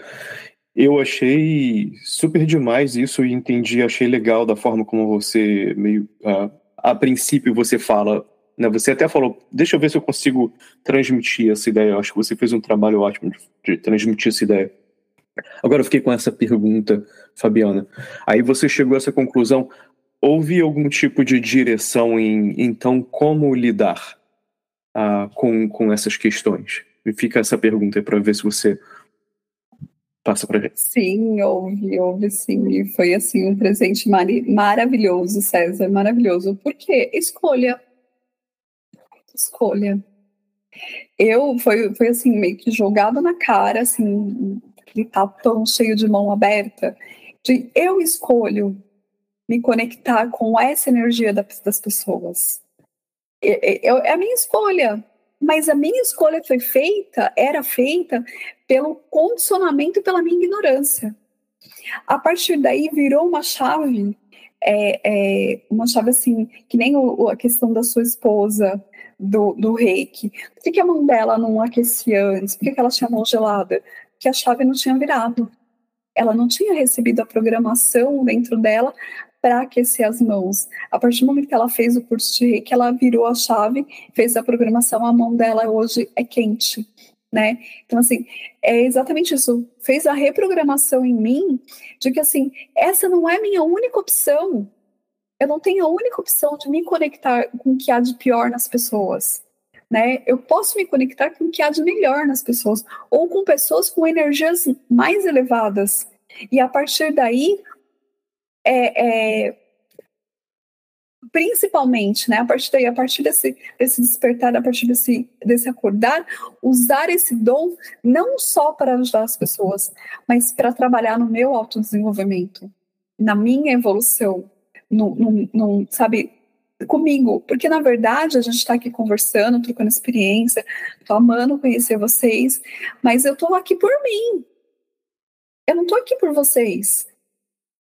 Speaker 2: Eu achei super demais isso e entendi, achei legal da forma como você meio uh, a princípio você fala, né? Você até falou, deixa eu ver se eu consigo transmitir essa ideia. Eu acho que você fez um trabalho ótimo de, de transmitir essa ideia. Agora eu fiquei com essa pergunta, Fabiana. Aí você chegou a essa conclusão. Houve algum tipo de direção em então como lidar uh, com, com essas questões? E fica essa pergunta para ver se você Passa pra gente.
Speaker 5: Sim, houve, houve sim. E foi assim um presente mar maravilhoso, César, maravilhoso. Por quê? Escolha. Escolha. Eu foi, foi assim, meio que jogado na cara, assim, aquele tapão cheio de mão aberta, de eu escolho me conectar com essa energia das, pessoas. É, é, é a minha escolha mas a minha escolha foi feita, era feita pelo condicionamento pela minha ignorância. A partir daí virou uma chave, é, é, uma chave assim, que nem o, a questão da sua esposa, do, do reiki. Por que a mão dela não aquecia antes? Por que ela tinha a mão gelada? Porque a chave não tinha virado. Ela não tinha recebido a programação dentro dela para aquecer as mãos. A partir do momento que ela fez o curso de reiki, ela virou a chave, fez a programação, a mão dela hoje é quente. Né? Então, assim, é exatamente isso. Fez a reprogramação em mim de que, assim, essa não é minha única opção. Eu não tenho a única opção de me conectar com o que há de pior nas pessoas. Né? Eu posso me conectar com o que há de melhor nas pessoas, ou com pessoas com energias mais elevadas. E a partir daí, é, é, principalmente, né, a partir daí, a partir desse, desse despertar, a partir desse, desse acordar, usar esse dom não só para ajudar as pessoas, mas para trabalhar no meu autodesenvolvimento, na minha evolução, no, no, no, sabe, comigo, porque na verdade a gente está aqui conversando, trocando experiência, tô amando conhecer vocês, mas eu tô aqui por mim. Eu não tô aqui por vocês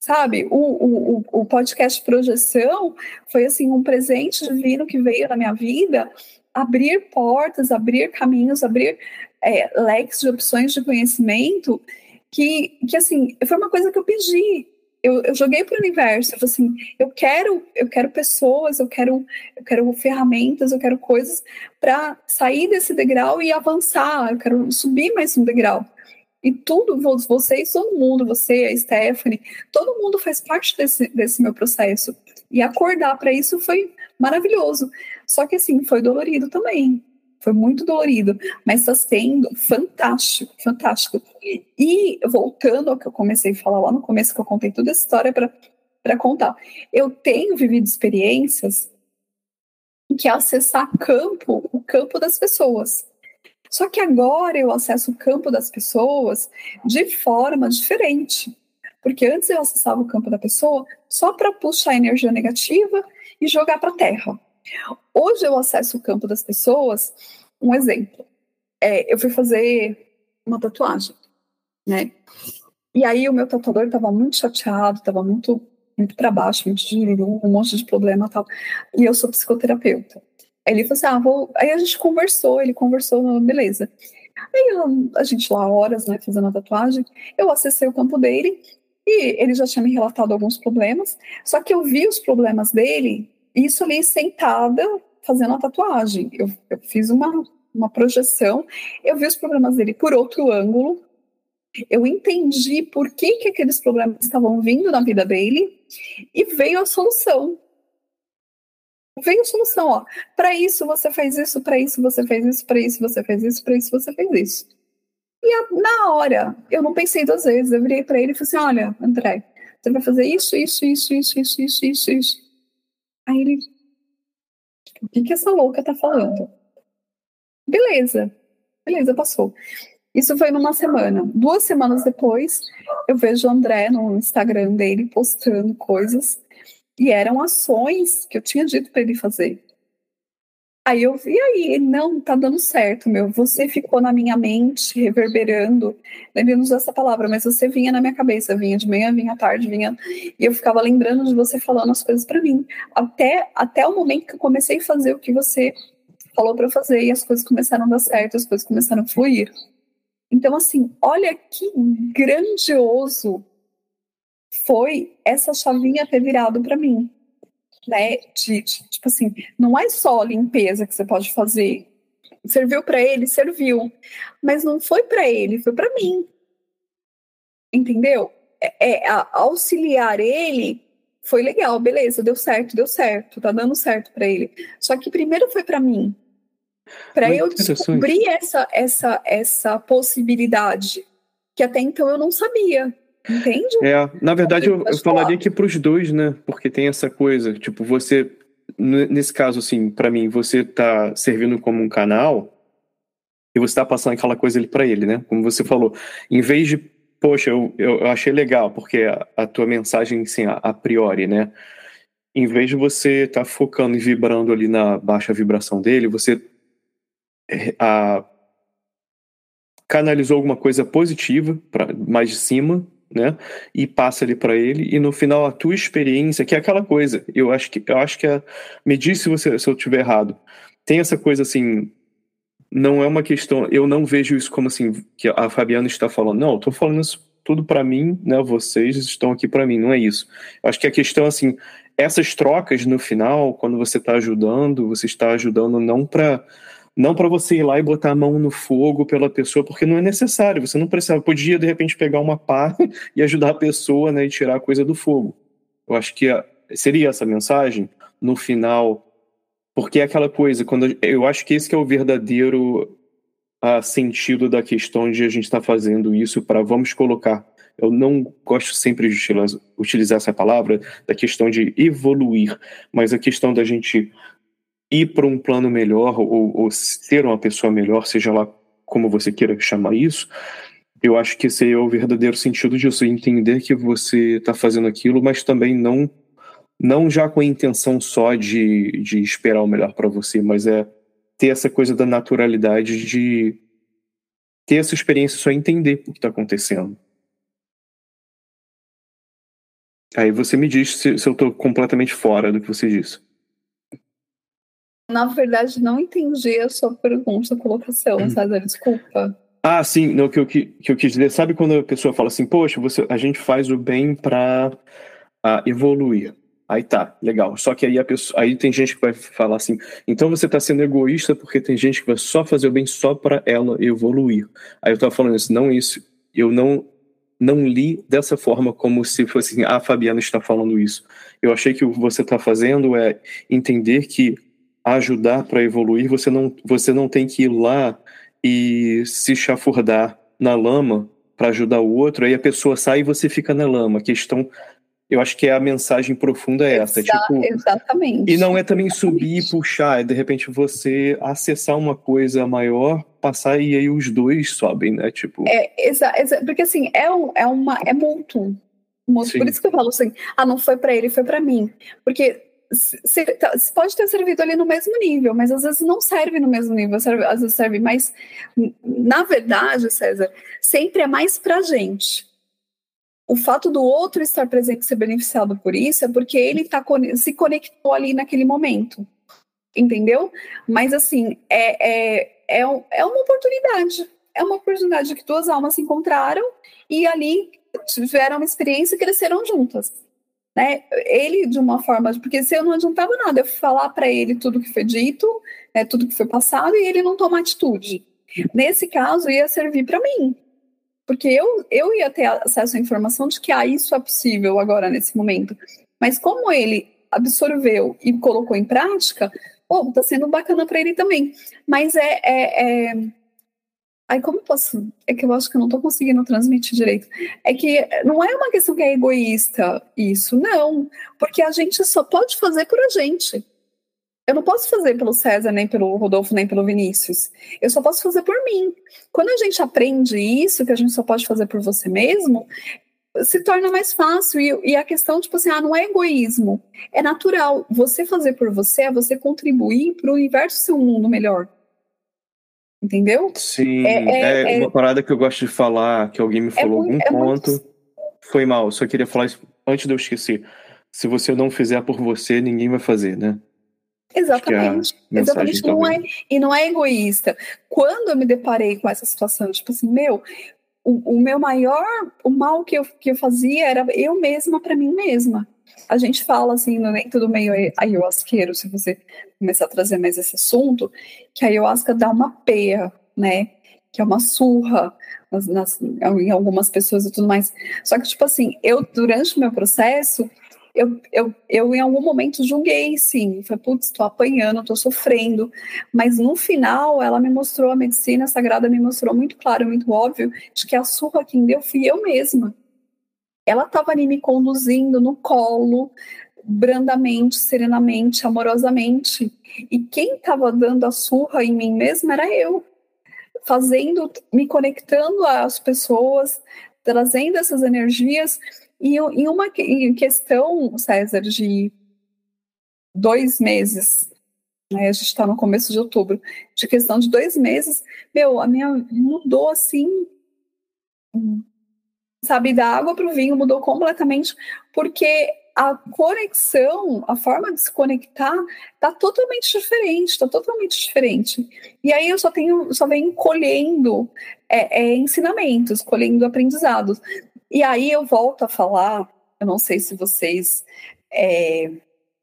Speaker 5: sabe? O, o, o podcast Projeção foi assim um presente divino que veio na minha vida, abrir portas, abrir caminhos, abrir é, leques de opções de conhecimento que, que assim foi uma coisa que eu pedi. eu, eu joguei para o universo, eu falei assim, eu quero, eu quero pessoas, eu quero, eu quero ferramentas, eu quero coisas para sair desse degrau e avançar, eu quero subir mais um degrau. E tudo, vocês, todo mundo, você, a Stephanie, todo mundo faz parte desse, desse meu processo. E acordar para isso foi maravilhoso. Só que assim, foi dolorido também. Foi muito dolorido, mas está sendo fantástico, fantástico. E voltando ao que eu comecei a falar lá no começo, que eu contei toda a história para contar. Eu tenho vivido experiências que é acessar campo, o campo das pessoas. Só que agora eu acesso o campo das pessoas de forma diferente. Porque antes eu acessava o campo da pessoa só para puxar energia negativa e jogar para a terra. Hoje eu acesso o campo das pessoas. Um exemplo. É, eu fui fazer uma tatuagem, né? E aí o meu tatuador estava muito chateado, estava muito muito para baixo, muito dinheiro, um monte de problema tal. E eu sou psicoterapeuta. Ele falou assim: ah, vou. Aí a gente conversou, ele conversou, beleza. Aí a gente lá, horas, né, fazendo a tatuagem, eu acessei o campo dele e ele já tinha me relatado alguns problemas, só que eu vi os problemas dele isso ali sentada fazendo a tatuagem. Eu, eu fiz uma, uma projeção, eu vi os problemas dele por outro ângulo, eu entendi por que, que aqueles problemas estavam vindo na vida dele e veio a solução. Veio solução, ó. Para isso você fez isso, para isso você fez isso, para isso você fez isso, para isso você fez isso. E a, na hora, eu não pensei duas vezes, eu virei para ele e falei assim: olha, André, você vai fazer isso, isso, isso, isso, isso, isso, isso, isso. Aí ele, o que, que essa louca tá falando? Beleza, beleza, passou. Isso foi numa semana. Duas semanas depois, eu vejo o André no Instagram dele postando coisas e eram ações que eu tinha dito para ele fazer. Aí eu vi aí, não, tá dando certo, meu. Você ficou na minha mente, reverberando. Ele não usou essa palavra, mas você vinha na minha cabeça, vinha de manhã, vinha à tarde, vinha. E eu ficava lembrando de você falando as coisas para mim. Até, até o momento que eu comecei a fazer o que você falou para fazer e as coisas começaram a dar certo, as coisas começaram a fluir. Então, assim, olha que grandioso foi essa chavinha ter virado para mim né? De, de, tipo assim, não é só limpeza que você pode fazer. Serviu para ele, serviu, mas não foi para ele, foi para mim. Entendeu? É, é auxiliar ele foi legal, beleza, deu certo, deu certo, tá dando certo para ele. Só que primeiro foi para mim, para eu descobrir essa essa essa possibilidade que até então eu não sabia. Entende?
Speaker 2: É, na verdade eu, eu falaria que para os dois, né? Porque tem essa coisa, tipo, você nesse caso assim, para mim, você tá servindo como um canal e você tá passando aquela coisa ali para ele, né? Como você falou, em vez de, poxa, eu, eu achei legal porque a, a tua mensagem assim, a, a, priori, né? Em vez de você estar tá focando e vibrando ali na baixa vibração dele, você é, a, canalizou alguma coisa positiva para mais de cima né? E passa ali para ele e no final a tua experiência, que é aquela coisa. Eu acho que eu acho que é, me diz se você se eu tiver errado. Tem essa coisa assim, não é uma questão, eu não vejo isso como assim que a Fabiana está falando. Não, tô falando isso tudo para mim, né? Vocês estão aqui para mim, não é isso. Eu acho que a questão assim, essas trocas no final, quando você está ajudando, você está ajudando não para não para você ir lá e botar a mão no fogo pela pessoa, porque não é necessário. Você não precisava. Podia, de repente, pegar uma pá e ajudar a pessoa né, e tirar a coisa do fogo. Eu acho que seria essa mensagem no final. Porque é aquela coisa, quando eu acho que esse é o verdadeiro a, sentido da questão de a gente estar tá fazendo isso para vamos colocar. Eu não gosto sempre de utilizar essa palavra, da questão de evoluir, mas a questão da gente ir para um plano melhor ou, ou, ser uma pessoa melhor, seja lá como você queira chamar isso, eu acho que esse é o verdadeiro sentido disso, entender que você está fazendo aquilo, mas também não não já com a intenção só de, de esperar o melhor para você, mas é ter essa coisa da naturalidade de ter essa experiência só entender o que está acontecendo. Aí você me diz se, se eu estou completamente fora do que você disse.
Speaker 5: Na verdade, não entendi a sua pergunta, sua colocação, hum. César, desculpa.
Speaker 2: Ah, sim, não, que eu, que, que eu quis dizer, sabe quando a pessoa fala assim, poxa, você, a gente faz o bem para uh, evoluir. Aí tá, legal. Só que aí a pessoa, aí tem gente que vai falar assim, então você está sendo egoísta porque tem gente que vai só fazer o bem só para ela evoluir. Aí eu tava falando isso, não isso. Eu não não li dessa forma como se fosse assim, ah, a Fabiana está falando isso. Eu achei que o que você está fazendo é entender que ajudar para evoluir, você não você não tem que ir lá e se chafurdar na lama para ajudar o outro, aí a pessoa sai e você fica na lama. A questão eu acho que a mensagem profunda é essa. Exa tipo,
Speaker 5: exatamente.
Speaker 2: E não é também subir e puxar, é de repente você acessar uma coisa maior, passar e aí os dois sobem, né? Tipo.
Speaker 5: É, exa, exa porque assim, é, é uma. É mútuo. Por isso que eu falo assim, ah, não foi para ele, foi para mim. Porque pode ter servido ali no mesmo nível, mas às vezes não serve no mesmo nível, serve, às vezes serve mais. Na verdade, César, sempre é mais pra gente o fato do outro estar presente e ser beneficiado por isso é porque ele tá, se conectou ali naquele momento. Entendeu? Mas assim, é, é, é, é uma oportunidade. É uma oportunidade que duas almas se encontraram e ali tiveram uma experiência e cresceram juntas. Né? Ele, de uma forma. Porque se eu não adiantava nada, eu falar para ele tudo que foi dito, né, tudo que foi passado, e ele não toma atitude. Nesse caso, ia servir para mim. Porque eu, eu ia ter acesso à informação de que ah, isso é possível agora, nesse momento. Mas como ele absorveu e colocou em prática, oh, tá sendo bacana para ele também. Mas é, é, é... Aí como eu posso? É que eu acho que eu não tô conseguindo transmitir direito. É que não é uma questão que é egoísta isso, não. Porque a gente só pode fazer por a gente. Eu não posso fazer pelo César, nem pelo Rodolfo, nem pelo Vinícius. Eu só posso fazer por mim. Quando a gente aprende isso, que a gente só pode fazer por você mesmo, se torna mais fácil. E, e, a questão, tipo assim, ah, não é egoísmo. É natural. Você fazer por você é você contribuir para o universo ser um mundo melhor. Entendeu?
Speaker 2: Sim. É, é, é, uma parada que eu gosto de falar, que alguém me é falou algum é ponto. Muito... Foi mal. Só queria falar isso antes de eu esquecer. Se você não fizer por você, ninguém vai fazer, né?
Speaker 5: Exatamente. É exatamente. Não é, e não é egoísta. Quando eu me deparei com essa situação, tipo assim, meu, o, o meu maior, o mal que eu, que eu fazia era eu mesma para mim mesma. A gente fala assim, dentro do meio ayahuasqueiro, se você começar a trazer mais esse assunto, que a ayahuasca dá uma peia, né? Que é uma surra nas, nas, em algumas pessoas e tudo mais. Só que, tipo assim, eu, durante o meu processo, eu, eu, eu em algum momento julguei, sim. Falei, putz, estou apanhando, estou sofrendo. Mas no final, ela me mostrou, a medicina sagrada me mostrou muito claro, muito óbvio, de que a surra quem deu fui eu mesma. Ela estava ali me conduzindo no colo, brandamente, serenamente, amorosamente. E quem estava dando a surra em mim mesma era eu. Fazendo, me conectando às pessoas, trazendo essas energias e em uma questão, César, de dois meses, né, a gente está no começo de outubro, de questão de dois meses, meu, a minha mudou assim, sabe, da água para o vinho mudou completamente, porque a conexão, a forma de se conectar está totalmente diferente, está totalmente diferente. E aí eu só tenho, só venho colhendo é, é, ensinamentos, colhendo aprendizados. E aí eu volto a falar, eu não sei se vocês, é,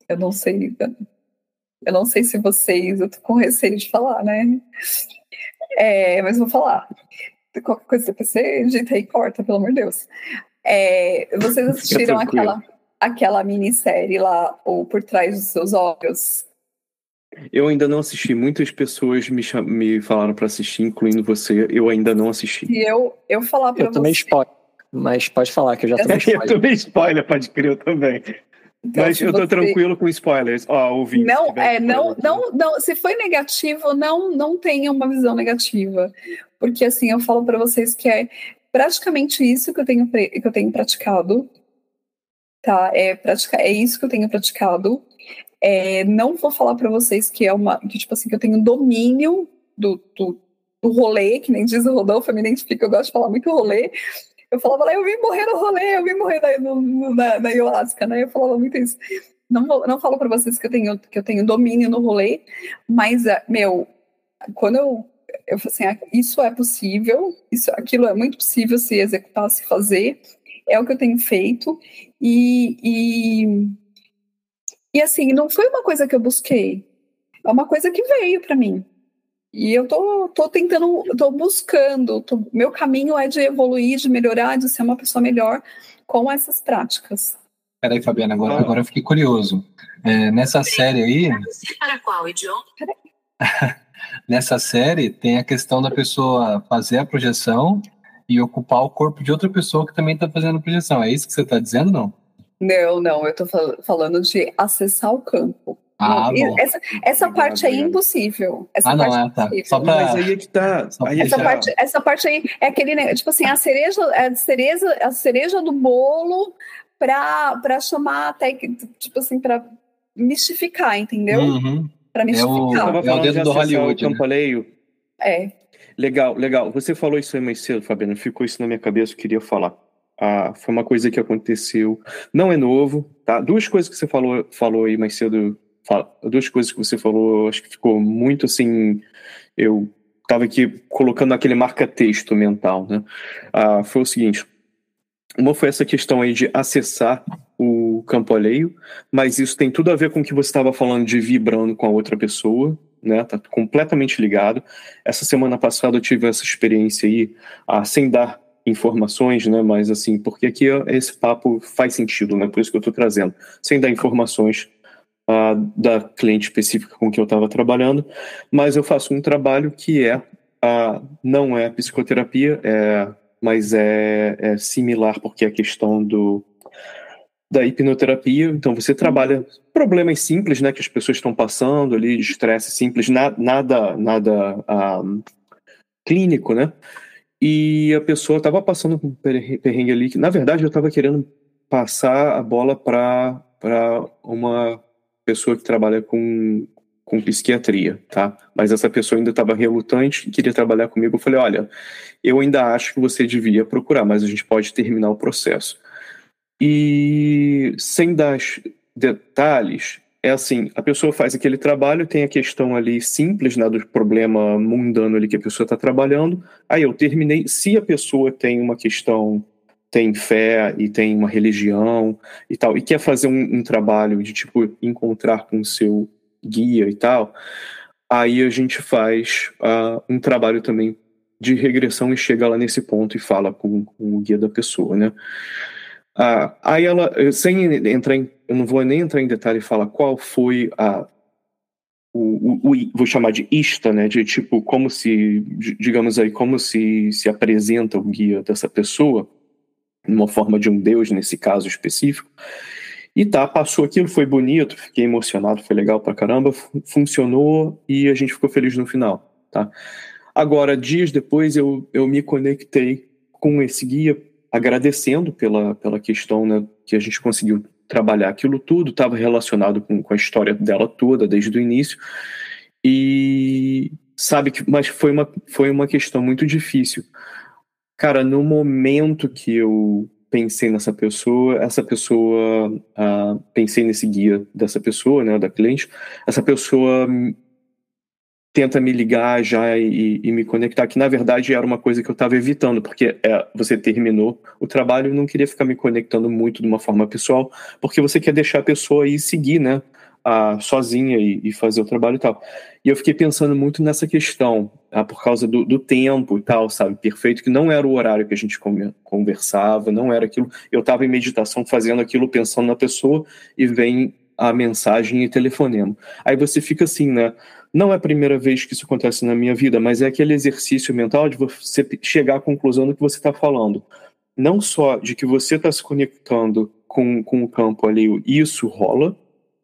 Speaker 5: eu não sei, eu não sei se vocês, eu tô com receio de falar, né? É, mas vou falar. Qualquer coisa que você ajeita aí corta, pelo amor de Deus. É, vocês assistiram aquela, aquela minissérie lá, ou Por Trás dos Seus Olhos?
Speaker 2: Eu ainda não assisti. Muitas pessoas me, me falaram para assistir, incluindo você. Eu ainda não assisti.
Speaker 5: E eu, eu falar para você...
Speaker 3: Eu também spoiler. Mas pode falar que eu já
Speaker 2: tomei spoiler. eu tomei spoiler, pode crer, eu também. Então, Mas eu tô você... tranquilo com spoilers. Ó, oh, ouvi.
Speaker 5: Não, é, não, não, não. Se foi negativo, não, não tenha uma visão negativa, porque assim eu falo para vocês que é praticamente isso que eu tenho que eu tenho praticado, tá? É praticar, é isso que eu tenho praticado. É, não vou falar para vocês que é uma, que tipo assim que eu tenho domínio do, do, do rolê, que nem diz o Rodolfo, eu me identifico, eu gosto de falar muito rolê, eu falava lá, eu vim morrer no rolê, eu vim morrer na, no, na, na ayahuasca, né? Eu falava muito isso. Não, não falo para vocês que eu tenho que eu tenho domínio no rolê, mas, é, meu, quando eu eu falei assim, ah, isso é possível, isso, aquilo é muito possível se executar, se fazer, é o que eu tenho feito, e, e, e assim, não foi uma coisa que eu busquei, é uma coisa que veio para mim. E eu tô, tô tentando, tô buscando, tô, meu caminho é de evoluir, de melhorar, de ser uma pessoa melhor com essas práticas.
Speaker 4: Peraí, Fabiana, agora, agora eu fiquei curioso. É, nessa série aí.
Speaker 6: Para qual idioma?
Speaker 4: nessa série tem a questão da pessoa fazer a projeção e ocupar o corpo de outra pessoa que também está fazendo a projeção. É isso que você está dizendo, não?
Speaker 5: Não, não, eu estou falando de acessar o campo.
Speaker 4: Ah,
Speaker 5: essa, essa parte aí é impossível. Essa
Speaker 4: ah, não,
Speaker 5: parte
Speaker 4: é, tá.
Speaker 5: impossível.
Speaker 4: Só pra...
Speaker 2: Mas aí é que tá. Aí
Speaker 5: essa,
Speaker 2: já-
Speaker 5: parte, essa parte aí é aquele, né, tipo assim, a cereja, a cereja, a cereja do bolo para chamar até que, tipo assim, para mistificar, entendeu?
Speaker 4: Uhum.
Speaker 5: Para
Speaker 4: É o-
Speaker 5: mistificar.
Speaker 2: Tava
Speaker 4: É o
Speaker 2: falando
Speaker 4: dedo
Speaker 2: de
Speaker 4: do Hollywood, né?
Speaker 5: É.
Speaker 2: Legal, legal. Você falou isso aí mais cedo, Fabiana. Ficou isso na minha cabeça, eu queria falar. Ah, foi uma coisa que aconteceu. Não é novo, tá? Duas coisas que você falou, falou aí mais cedo. Duas coisas que você falou, acho que ficou muito assim. Eu tava aqui colocando aquele marca-texto mental, né? Ah, foi o seguinte. Uma foi essa questão aí de acessar o campo alheio, mas isso tem tudo a ver com o que você estava falando de vibrando com a outra pessoa, né? Tá completamente ligado. Essa semana passada eu tive essa experiência aí, ah, sem dar informações, né? Mas assim, porque aqui esse papo faz sentido, né? Por isso que eu estou trazendo, sem dar informações ah, da cliente específica com que eu estava trabalhando, mas eu faço um trabalho que é ah, não é psicoterapia, é, mas é, é similar porque é a questão do da hipnoterapia. Então você trabalha problemas simples, né, que as pessoas estão passando ali, de estresse simples, na, nada nada ah, clínico, né? E a pessoa estava passando um perre- perrengue ali que, na verdade, eu estava querendo passar a bola para para uma pessoa que trabalha com com psiquiatria, tá? Mas essa pessoa ainda estava relutante e queria trabalhar comigo. Eu falei, olha, eu ainda acho que você devia procurar, mas a gente pode terminar o processo. E sem dar detalhes, é assim, a pessoa faz aquele trabalho, tem a questão ali simples, né, do problema mundano ali que a pessoa está trabalhando. Aí eu terminei. Se a pessoa tem uma questão, tem fé e tem uma religião e tal, e quer fazer um, um trabalho de tipo encontrar com o seu guia e tal, aí a gente faz ah, um trabalho também de regressão e chega lá nesse ponto e fala com, com o guia da pessoa, né? Ah, aí ela, sem entrar em, eu não vou nem entrar em detalhe e falar qual foi a o, o, o- vou chamar de ista, né? De tipo como se, di- digamos aí, como se se apresenta o guia dessa pessoa, numa forma de um deus nesse caso específico. E tá, passou aquilo, foi bonito, fiquei emocionado, foi legal pra caramba, fu- funcionou e a gente ficou feliz no final, tá? Agora, dias depois, eu, eu me conectei com esse guia, agradecendo pela, pela questão né, que a gente conseguiu trabalhar aquilo tudo, estava relacionado com, com a história dela toda, desde o início. E sabe que, mas foi uma, foi uma questão muito difícil. Cara, no momento que eu pensei nessa pessoa, essa pessoa, ah, pensei nesse guia dessa pessoa, né, da cliente, essa pessoa tenta me ligar já e, e me conectar, que na verdade era uma coisa que eu estava evitando, porque é, você terminou o trabalho e não queria ficar me conectando muito de uma forma pessoal, porque você quer deixar a pessoa aí seguir, né, sozinha e, e fazer o trabalho e tal. E eu fiquei pensando muito nessa questão, ah, por causa do, do tempo e tal, sabe, perfeito, que não era o horário que a gente conversava, não era aquilo, eu estava em meditação fazendo aquilo, pensando na pessoa, e vem a mensagem e telefonema. Aí você fica assim, né, não é a primeira vez que isso acontece na minha vida, mas é aquele exercício mental de você chegar à conclusão do que você está falando. Não só de que você está se conectando com, com o campo ali, isso rola,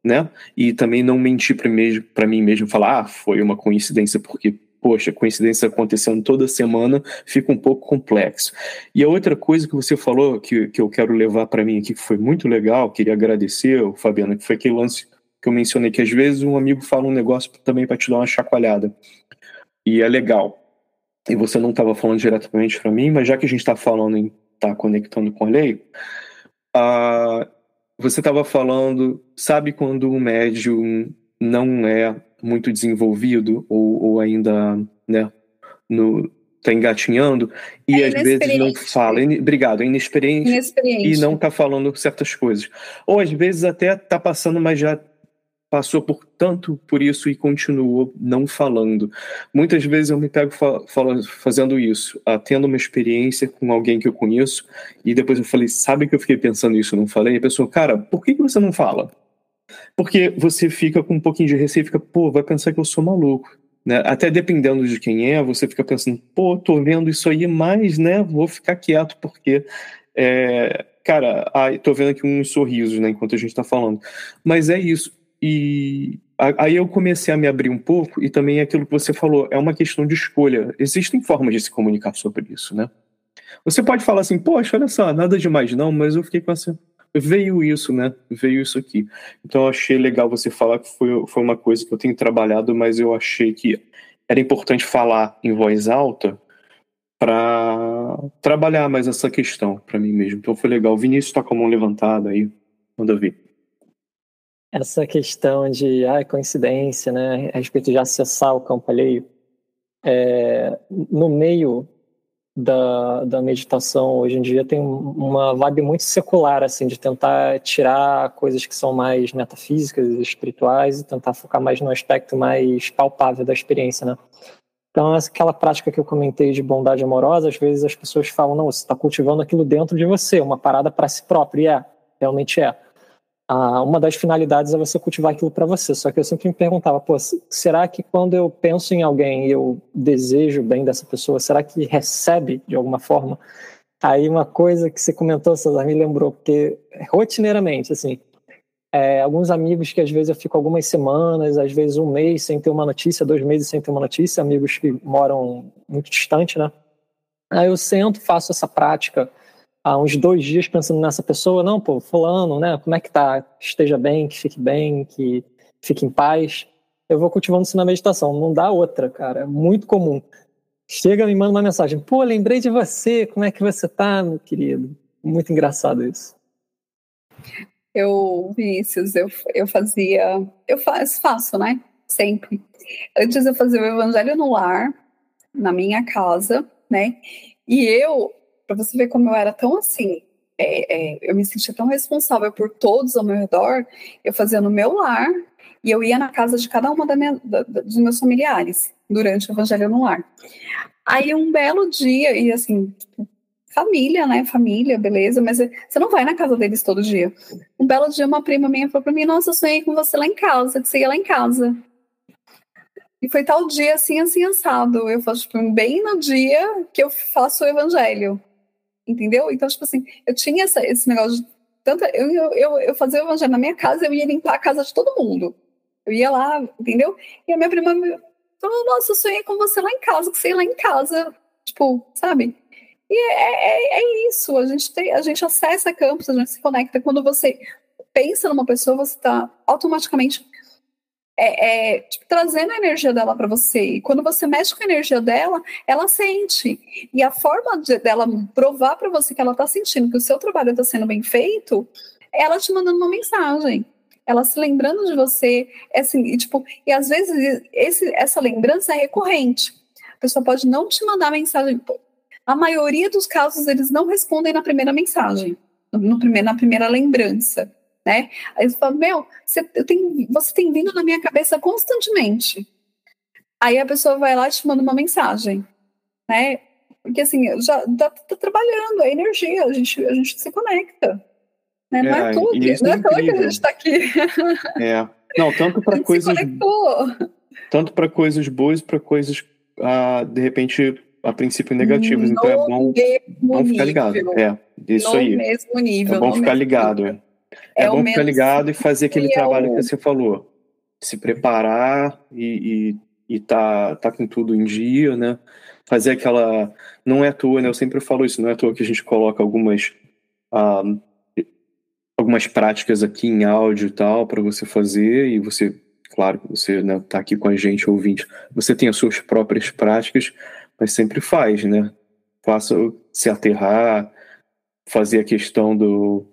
Speaker 2: né? E também não mentir para mim mesmo, falar, ah, foi uma coincidência, porque, poxa, coincidência acontecendo toda semana fica um pouco complexo. E a outra coisa que você falou, que, que eu quero levar para mim aqui, que foi muito legal, queria agradecer, Fabiana, que foi aquele lance que eu mencionei que às vezes um amigo fala um negócio também para te dar uma chacoalhada. E é legal. E você não estava falando diretamente para mim, mas já que a gente está falando em tá conectando com a lei, uh, você estava falando, sabe quando o médium não é muito desenvolvido ou, ou ainda, né, no tá engatinhando e
Speaker 5: É
Speaker 2: às vezes não fala. Obrigado, é inexperiente,
Speaker 5: Inexperiente.
Speaker 2: e não tá falando certas coisas. Ou às vezes até tá passando, mas já passou por tanto por isso e continuou não falando. Muitas vezes eu me pego fa fa fazendo isso, uh, tendo uma experiência com alguém que eu conheço e depois eu falei, sabe que eu fiquei pensando isso, não falei? E a pessoa, cara, por que, que você não fala? Porque você fica com um pouquinho de receio, fica, pô, vai pensar que eu sou maluco. Né? Até dependendo de quem é, você fica pensando, pô, tô vendo isso aí, mas, né, vou ficar quieto porque, é, cara, ai, tô vendo aqui uns sorrisos, né, enquanto a gente tá falando. Mas é isso. E aí eu comecei a me abrir um pouco e também aquilo que você falou, é uma questão de escolha. Existem formas de se comunicar sobre isso, né? Você pode falar assim, poxa, olha só, nada demais não, mas eu fiquei com essa veio isso, né? Veio isso aqui. Então eu achei legal você falar que foi, foi uma coisa que eu tenho trabalhado, mas eu achei que era importante falar em voz alta para trabalhar mais essa questão para mim mesmo. Então foi legal. Vinícius está com a mão levantada aí, manda ver.
Speaker 3: Essa questão de ah, coincidência, né, a respeito de acessar o campo alheio, é, no meio da, da meditação hoje em dia tem uma vibe muito secular, assim, de tentar tirar coisas que são mais metafísicas, espirituais, e tentar focar mais no aspecto mais palpável da experiência, né? Então, aquela prática que eu comentei de bondade amorosa, às vezes as pessoas falam, não, você está cultivando aquilo dentro de você, uma parada para si próprio, e é, realmente é ah, uma das finalidades é você cultivar aquilo para você. Só que eu sempre me perguntava, pô, será que quando eu penso em alguém e eu desejo bem dessa pessoa, será que recebe de alguma forma? Aí uma coisa que você comentou, César, me lembrou, porque rotineiramente, assim, é, alguns amigos que às vezes eu fico algumas semanas, às vezes um mês sem ter uma notícia, dois meses sem ter uma notícia, amigos que moram muito distante, né? Aí eu sento, faço essa prática há uns dois dias pensando nessa pessoa, não, pô, fulano, né? Como é que tá? Esteja bem, que fique bem, que fique em paz. Eu vou cultivando isso na meditação. Não dá outra, cara. É muito comum. Chega, me manda uma mensagem. Pô, lembrei de você. Como é que você tá, meu querido? Muito engraçado isso.
Speaker 5: Eu, Vinícius, eu, eu fazia. Eu faço, faço, né? Sempre. Antes eu fazia o evangelho no lar, na minha casa, né? E eu para você ver como eu era tão assim, é, é, eu me sentia tão responsável por todos ao meu redor, eu fazia no meu lar e eu ia na casa de cada uma da minha, da, dos meus familiares durante o Evangelho no Lar. Aí um belo dia, e assim, família, né? Família, beleza, mas você não vai na casa deles todo dia. Um belo dia, uma prima minha falou para mim: Nossa, eu sonhei com você lá em casa, que você ia lá em casa. E foi tal dia assim, assim, assado. Eu faço, tipo, bem no dia que eu faço o evangelho entendeu? Então, tipo assim, eu tinha essa, esse negócio de tanto eu, eu, eu fazia o evangelho na minha casa, eu ia limpar a casa de todo mundo. Eu ia lá, entendeu? E a minha prima me falou, nossa, eu sonhei com você lá em casa, que você ia lá em casa, tipo, sabe? E é, é, é isso, a gente, tem, a gente acessa campos, a gente se conecta. Quando você pensa numa pessoa, você está automaticamente é, é, tipo, trazendo a energia dela para você. E quando você mexe com a energia dela, ela sente. E a forma de, dela provar para você que ela está sentindo que o seu trabalho está sendo bem feito, é ela te mandando uma mensagem. Ela se lembrando de você, é assim, e, tipo, e às vezes esse, essa lembrança é recorrente. A pessoa pode não te mandar mensagem. A maioria dos casos eles não respondem na primeira mensagem, no, no primeiro, na primeira lembrança né? Aí você fala, meu, você, tenho, você tem vindo na minha cabeça constantemente. Aí a pessoa vai lá e te manda uma mensagem, né? Porque assim, já tá, tá trabalhando, a energia, a gente, a gente se conecta. Né? Não é, é tudo, não é, é que a gente está aqui.
Speaker 2: É. Não, tanto para coisas. Tanto para coisas boas, para coisas, ah, de repente, a princípio negativas. No então é bom, bom ficar ligado. É, isso
Speaker 5: no
Speaker 2: aí.
Speaker 5: Mesmo nível,
Speaker 2: é bom ficar ligado. Nível. É. É, é bom ficar ligado e fazer aquele trabalho que você falou. Se preparar e, e, e tá, tá com tudo em dia, né? Fazer aquela. Não é à toa, né? Eu sempre falo isso, não é à toa que a gente coloca algumas. Ah, algumas práticas aqui em áudio e tal para você fazer e você claro que você né, tá aqui com a gente ouvinte você tem as suas próprias práticas mas sempre faz né faça se aterrar fazer a questão do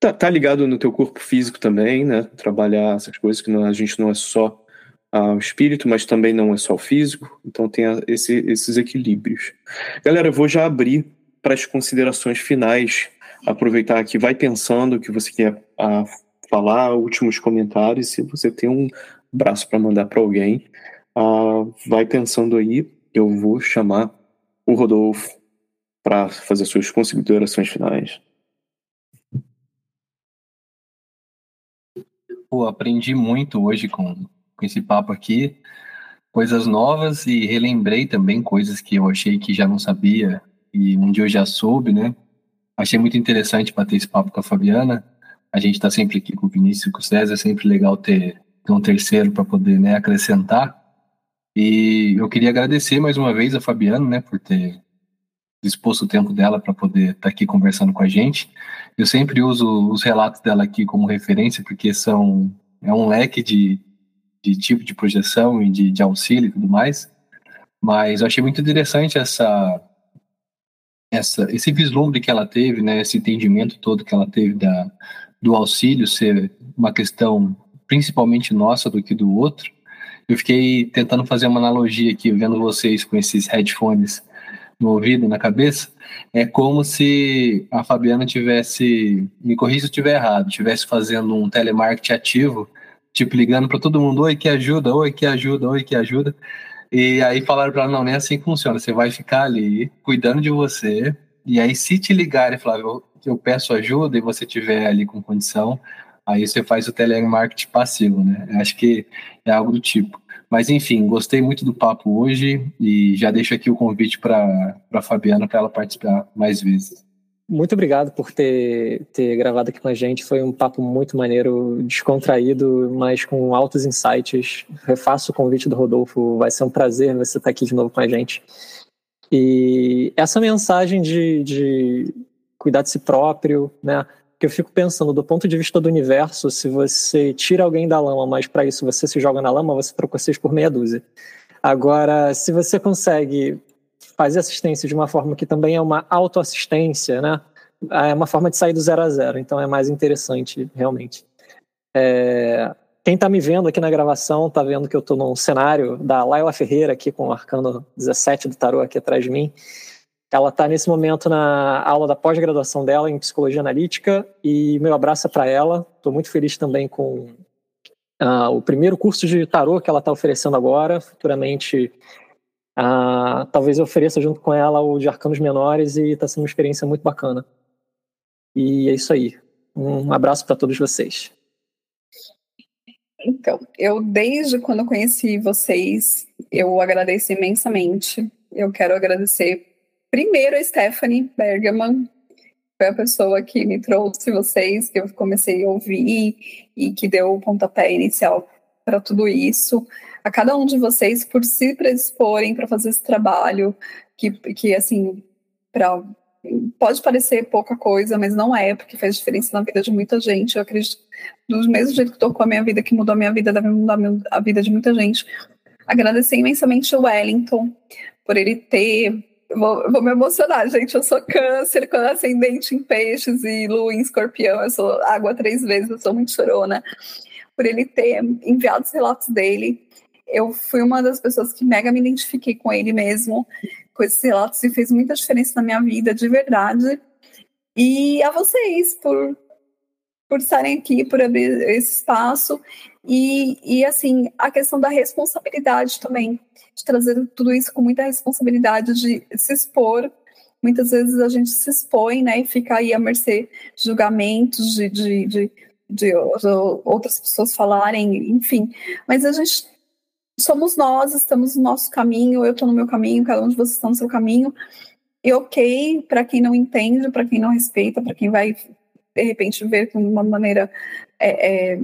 Speaker 2: tá, tá ligado no teu corpo físico também, né? Trabalhar essas coisas que não, a gente não é só ao espírito, mas também não é só o físico. Então tem esse, esses equilíbrios. Galera, eu vou já abrir para as considerações finais. Aproveitar que vai pensando o que você quer a, falar, últimos comentários. Se você tem um braço para mandar para alguém, uh, vai pensando aí. Eu vou chamar o Rodolfo para fazer suas considerações finais.
Speaker 4: Pô, aprendi muito hoje com, com esse papo aqui, coisas novas e relembrei também coisas que eu achei que já não sabia e um dia eu já soube, né? Achei muito interessante bater esse papo com a Fabiana. A gente está sempre aqui com o Vinícius e com o César, é sempre legal ter, ter um terceiro para poder né, acrescentar. E eu queria agradecer mais uma vez a Fabiana, né, por ter disposto o tempo dela para poder estar tá aqui conversando com a gente. Eu sempre uso os relatos dela aqui como referência, porque são é um leque de, de tipo de projeção e de, de auxílio e tudo mais. Mas eu achei muito interessante essa, essa esse vislumbre que ela teve, né, esse entendimento todo que ela teve da, do auxílio ser uma questão principalmente nossa do que do outro. Eu fiquei tentando fazer uma analogia aqui, vendo vocês com esses headphones no ouvido, na cabeça, é como se a Fabiana tivesse, me corrija se eu estiver errado, tivesse fazendo um telemarketing ativo, tipo ligando para todo mundo, oi que ajuda, oi que ajuda, oi que ajuda. E aí falaram para ela, não, nem assim funciona, você vai ficar ali cuidando de você, e aí se te ligarem e falar, eu, eu peço ajuda e você tiver ali com condição, aí você faz o telemarketing passivo, né? Acho que é algo do tipo. Mas enfim, gostei muito do papo hoje e já deixo aqui o convite para a Fabiana para ela participar mais vezes.
Speaker 3: Muito obrigado por ter, ter gravado aqui com a gente. Foi um papo muito maneiro, descontraído, mas com altos insights. Refaço o convite do Rodolfo. Vai ser um prazer você estar aqui de novo com a gente. E essa mensagem de, de cuidar de si próprio, né? Que eu fico pensando do ponto de vista do universo, se você tira alguém da lama, mas para isso você se joga na lama, você troca seis por meia dúzia. Agora, se você consegue fazer assistência de uma forma que também é uma autoassistência, né? É uma forma de sair do zero a zero, então é mais interessante, realmente. É... Quem está me vendo aqui na gravação está vendo que eu estou num cenário da Laila Ferreira aqui com o arcano 17 do tarô aqui atrás de mim. Ela está nesse momento na aula da pós-graduação dela em psicologia analítica e meu abraço é para ela. Estou muito feliz também com uh, o primeiro curso de tarô que ela está oferecendo agora. Futuramente, uh, talvez eu ofereça junto com ela o de arcanos menores e está sendo uma experiência muito bacana. E é isso aí. Um abraço para todos vocês.
Speaker 5: Então, eu desde quando conheci vocês, eu agradeço imensamente. Eu quero agradecer Primeiro, a Stephanie Bergman foi a pessoa que me trouxe vocês, que eu comecei a ouvir e que deu o pontapé inicial para tudo isso. A cada um de vocês por se predisporem para fazer esse trabalho, que, que assim, pra, pode parecer pouca coisa, mas não é, porque faz diferença na vida de muita gente. Eu acredito, do mesmo jeito que tocou a minha vida, que mudou a minha vida, deve mudar a vida de muita gente. Agradecer imensamente o Wellington por ele ter Vou, vou, me emocionar, gente. Eu sou câncer com ascendente em peixes e lua em escorpião. Eu sou água três vezes, eu sou muito chorona. Por ele ter enviado os relatos dele, eu fui uma das pessoas que mega me identifiquei com ele mesmo, com esses relatos, e fez muita diferença na minha vida, de verdade. E a vocês por, por estarem aqui, por abrir esse espaço. E, e assim, a questão da responsabilidade também de trazer tudo isso com muita responsabilidade, de se expor. Muitas vezes a gente se expõe, né, e fica aí à mercê de julgamentos, de, de, de, de outras pessoas falarem, enfim. Mas a gente somos nós, estamos no nosso caminho, eu estou no meu caminho, cada um de vocês está no seu caminho. E ok, para quem não entende, para quem não respeita, para quem vai de repente ver de uma maneira é, é,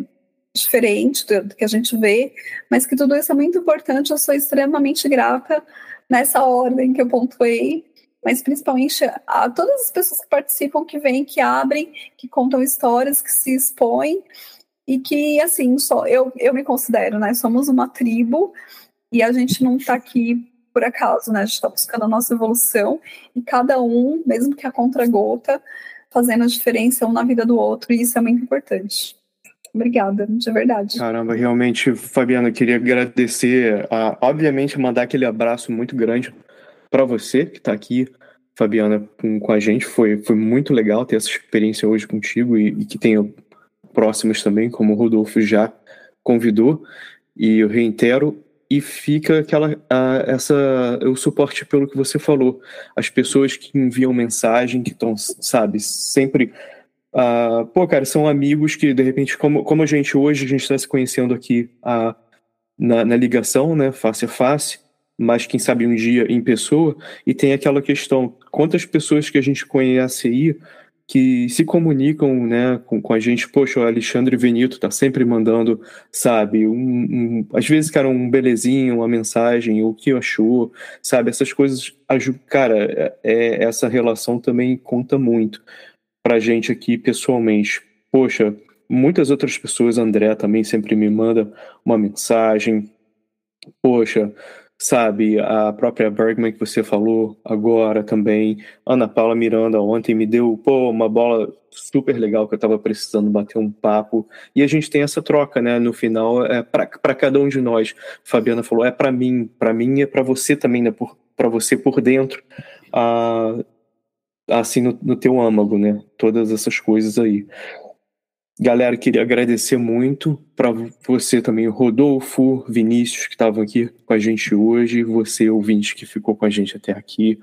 Speaker 5: diferente do, do, que a gente vê, mas que tudo isso é muito importante. Eu sou extremamente grata nessa ordem que eu pontuei, mas principalmente a todas as pessoas que participam, que vêm, que abrem, que contam histórias, que se expõem e que, assim, só eu, eu me considero, né? Somos uma tribo e a gente não está aqui por acaso, né? A gente está buscando a nossa evolução e cada um, mesmo que a contra-gota, fazendo a diferença um na vida do outro, e isso é muito importante. Obrigada, de verdade.
Speaker 2: Caramba, realmente, Fabiana, queria agradecer, a, obviamente, mandar aquele abraço muito grande para você que está aqui, Fabiana, com, com, a gente. Foi, foi muito legal ter essa experiência hoje contigo e, e que tenha próximas também, como o Rodolfo já convidou. E eu reitero e fica aquela a, essa o suporte pelo que você falou. As pessoas que enviam mensagem que estão sabe sempre uh, pô cara são amigos que de repente como, como a gente hoje a gente está se conhecendo aqui uh, na, na ligação né face a face mas quem sabe um dia em pessoa e tem aquela questão quantas pessoas que a gente conhece aí que se comunicam né, com, com a gente. Poxa, o Alexandre Venito tá sempre mandando, sabe, um, um, às vezes, cara, um belezinho, uma mensagem, o que achou, sabe, essas coisas. Cara, é, é, essa relação também conta muito pra gente aqui pessoalmente. Poxa, muitas outras pessoas, André também sempre me manda uma mensagem. Poxa, sabe? A própria Bergman que você falou agora também. Ana Paula Miranda ontem me deu pô, uma bola super legal que eu estava precisando bater um papo. E a gente tem essa troca, né? No final, é para cada um de nós. Fabiana falou: é para mim, para mim é para você também, né? Para você por dentro. Ah, assim, no, no teu âmago, né? Todas essas coisas aí. Galera, queria agradecer muito para você também, Rodolfo, Vinícius, que estavam aqui com a gente hoje, você, ouvinte, que ficou com a gente até aqui.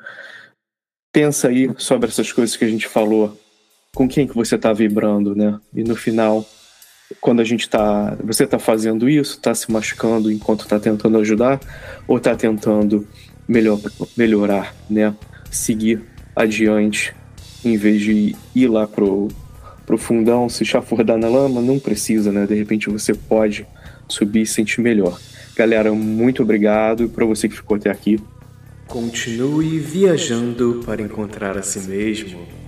Speaker 2: Pensa aí sobre essas coisas que a gente falou, com quem que você está vibrando, né? E no final, quando a gente está, você está fazendo isso, está se machucando enquanto está tentando ajudar, ou está tentando melhor, melhorar, né? Seguir adiante, em vez de ir lá pro profundão, se chafurdar na lama, não precisa, né? De repente você pode subir e sentir melhor. Galera, muito obrigado para você que ficou até aqui.
Speaker 6: Continue viajando para encontrar a si mesmo.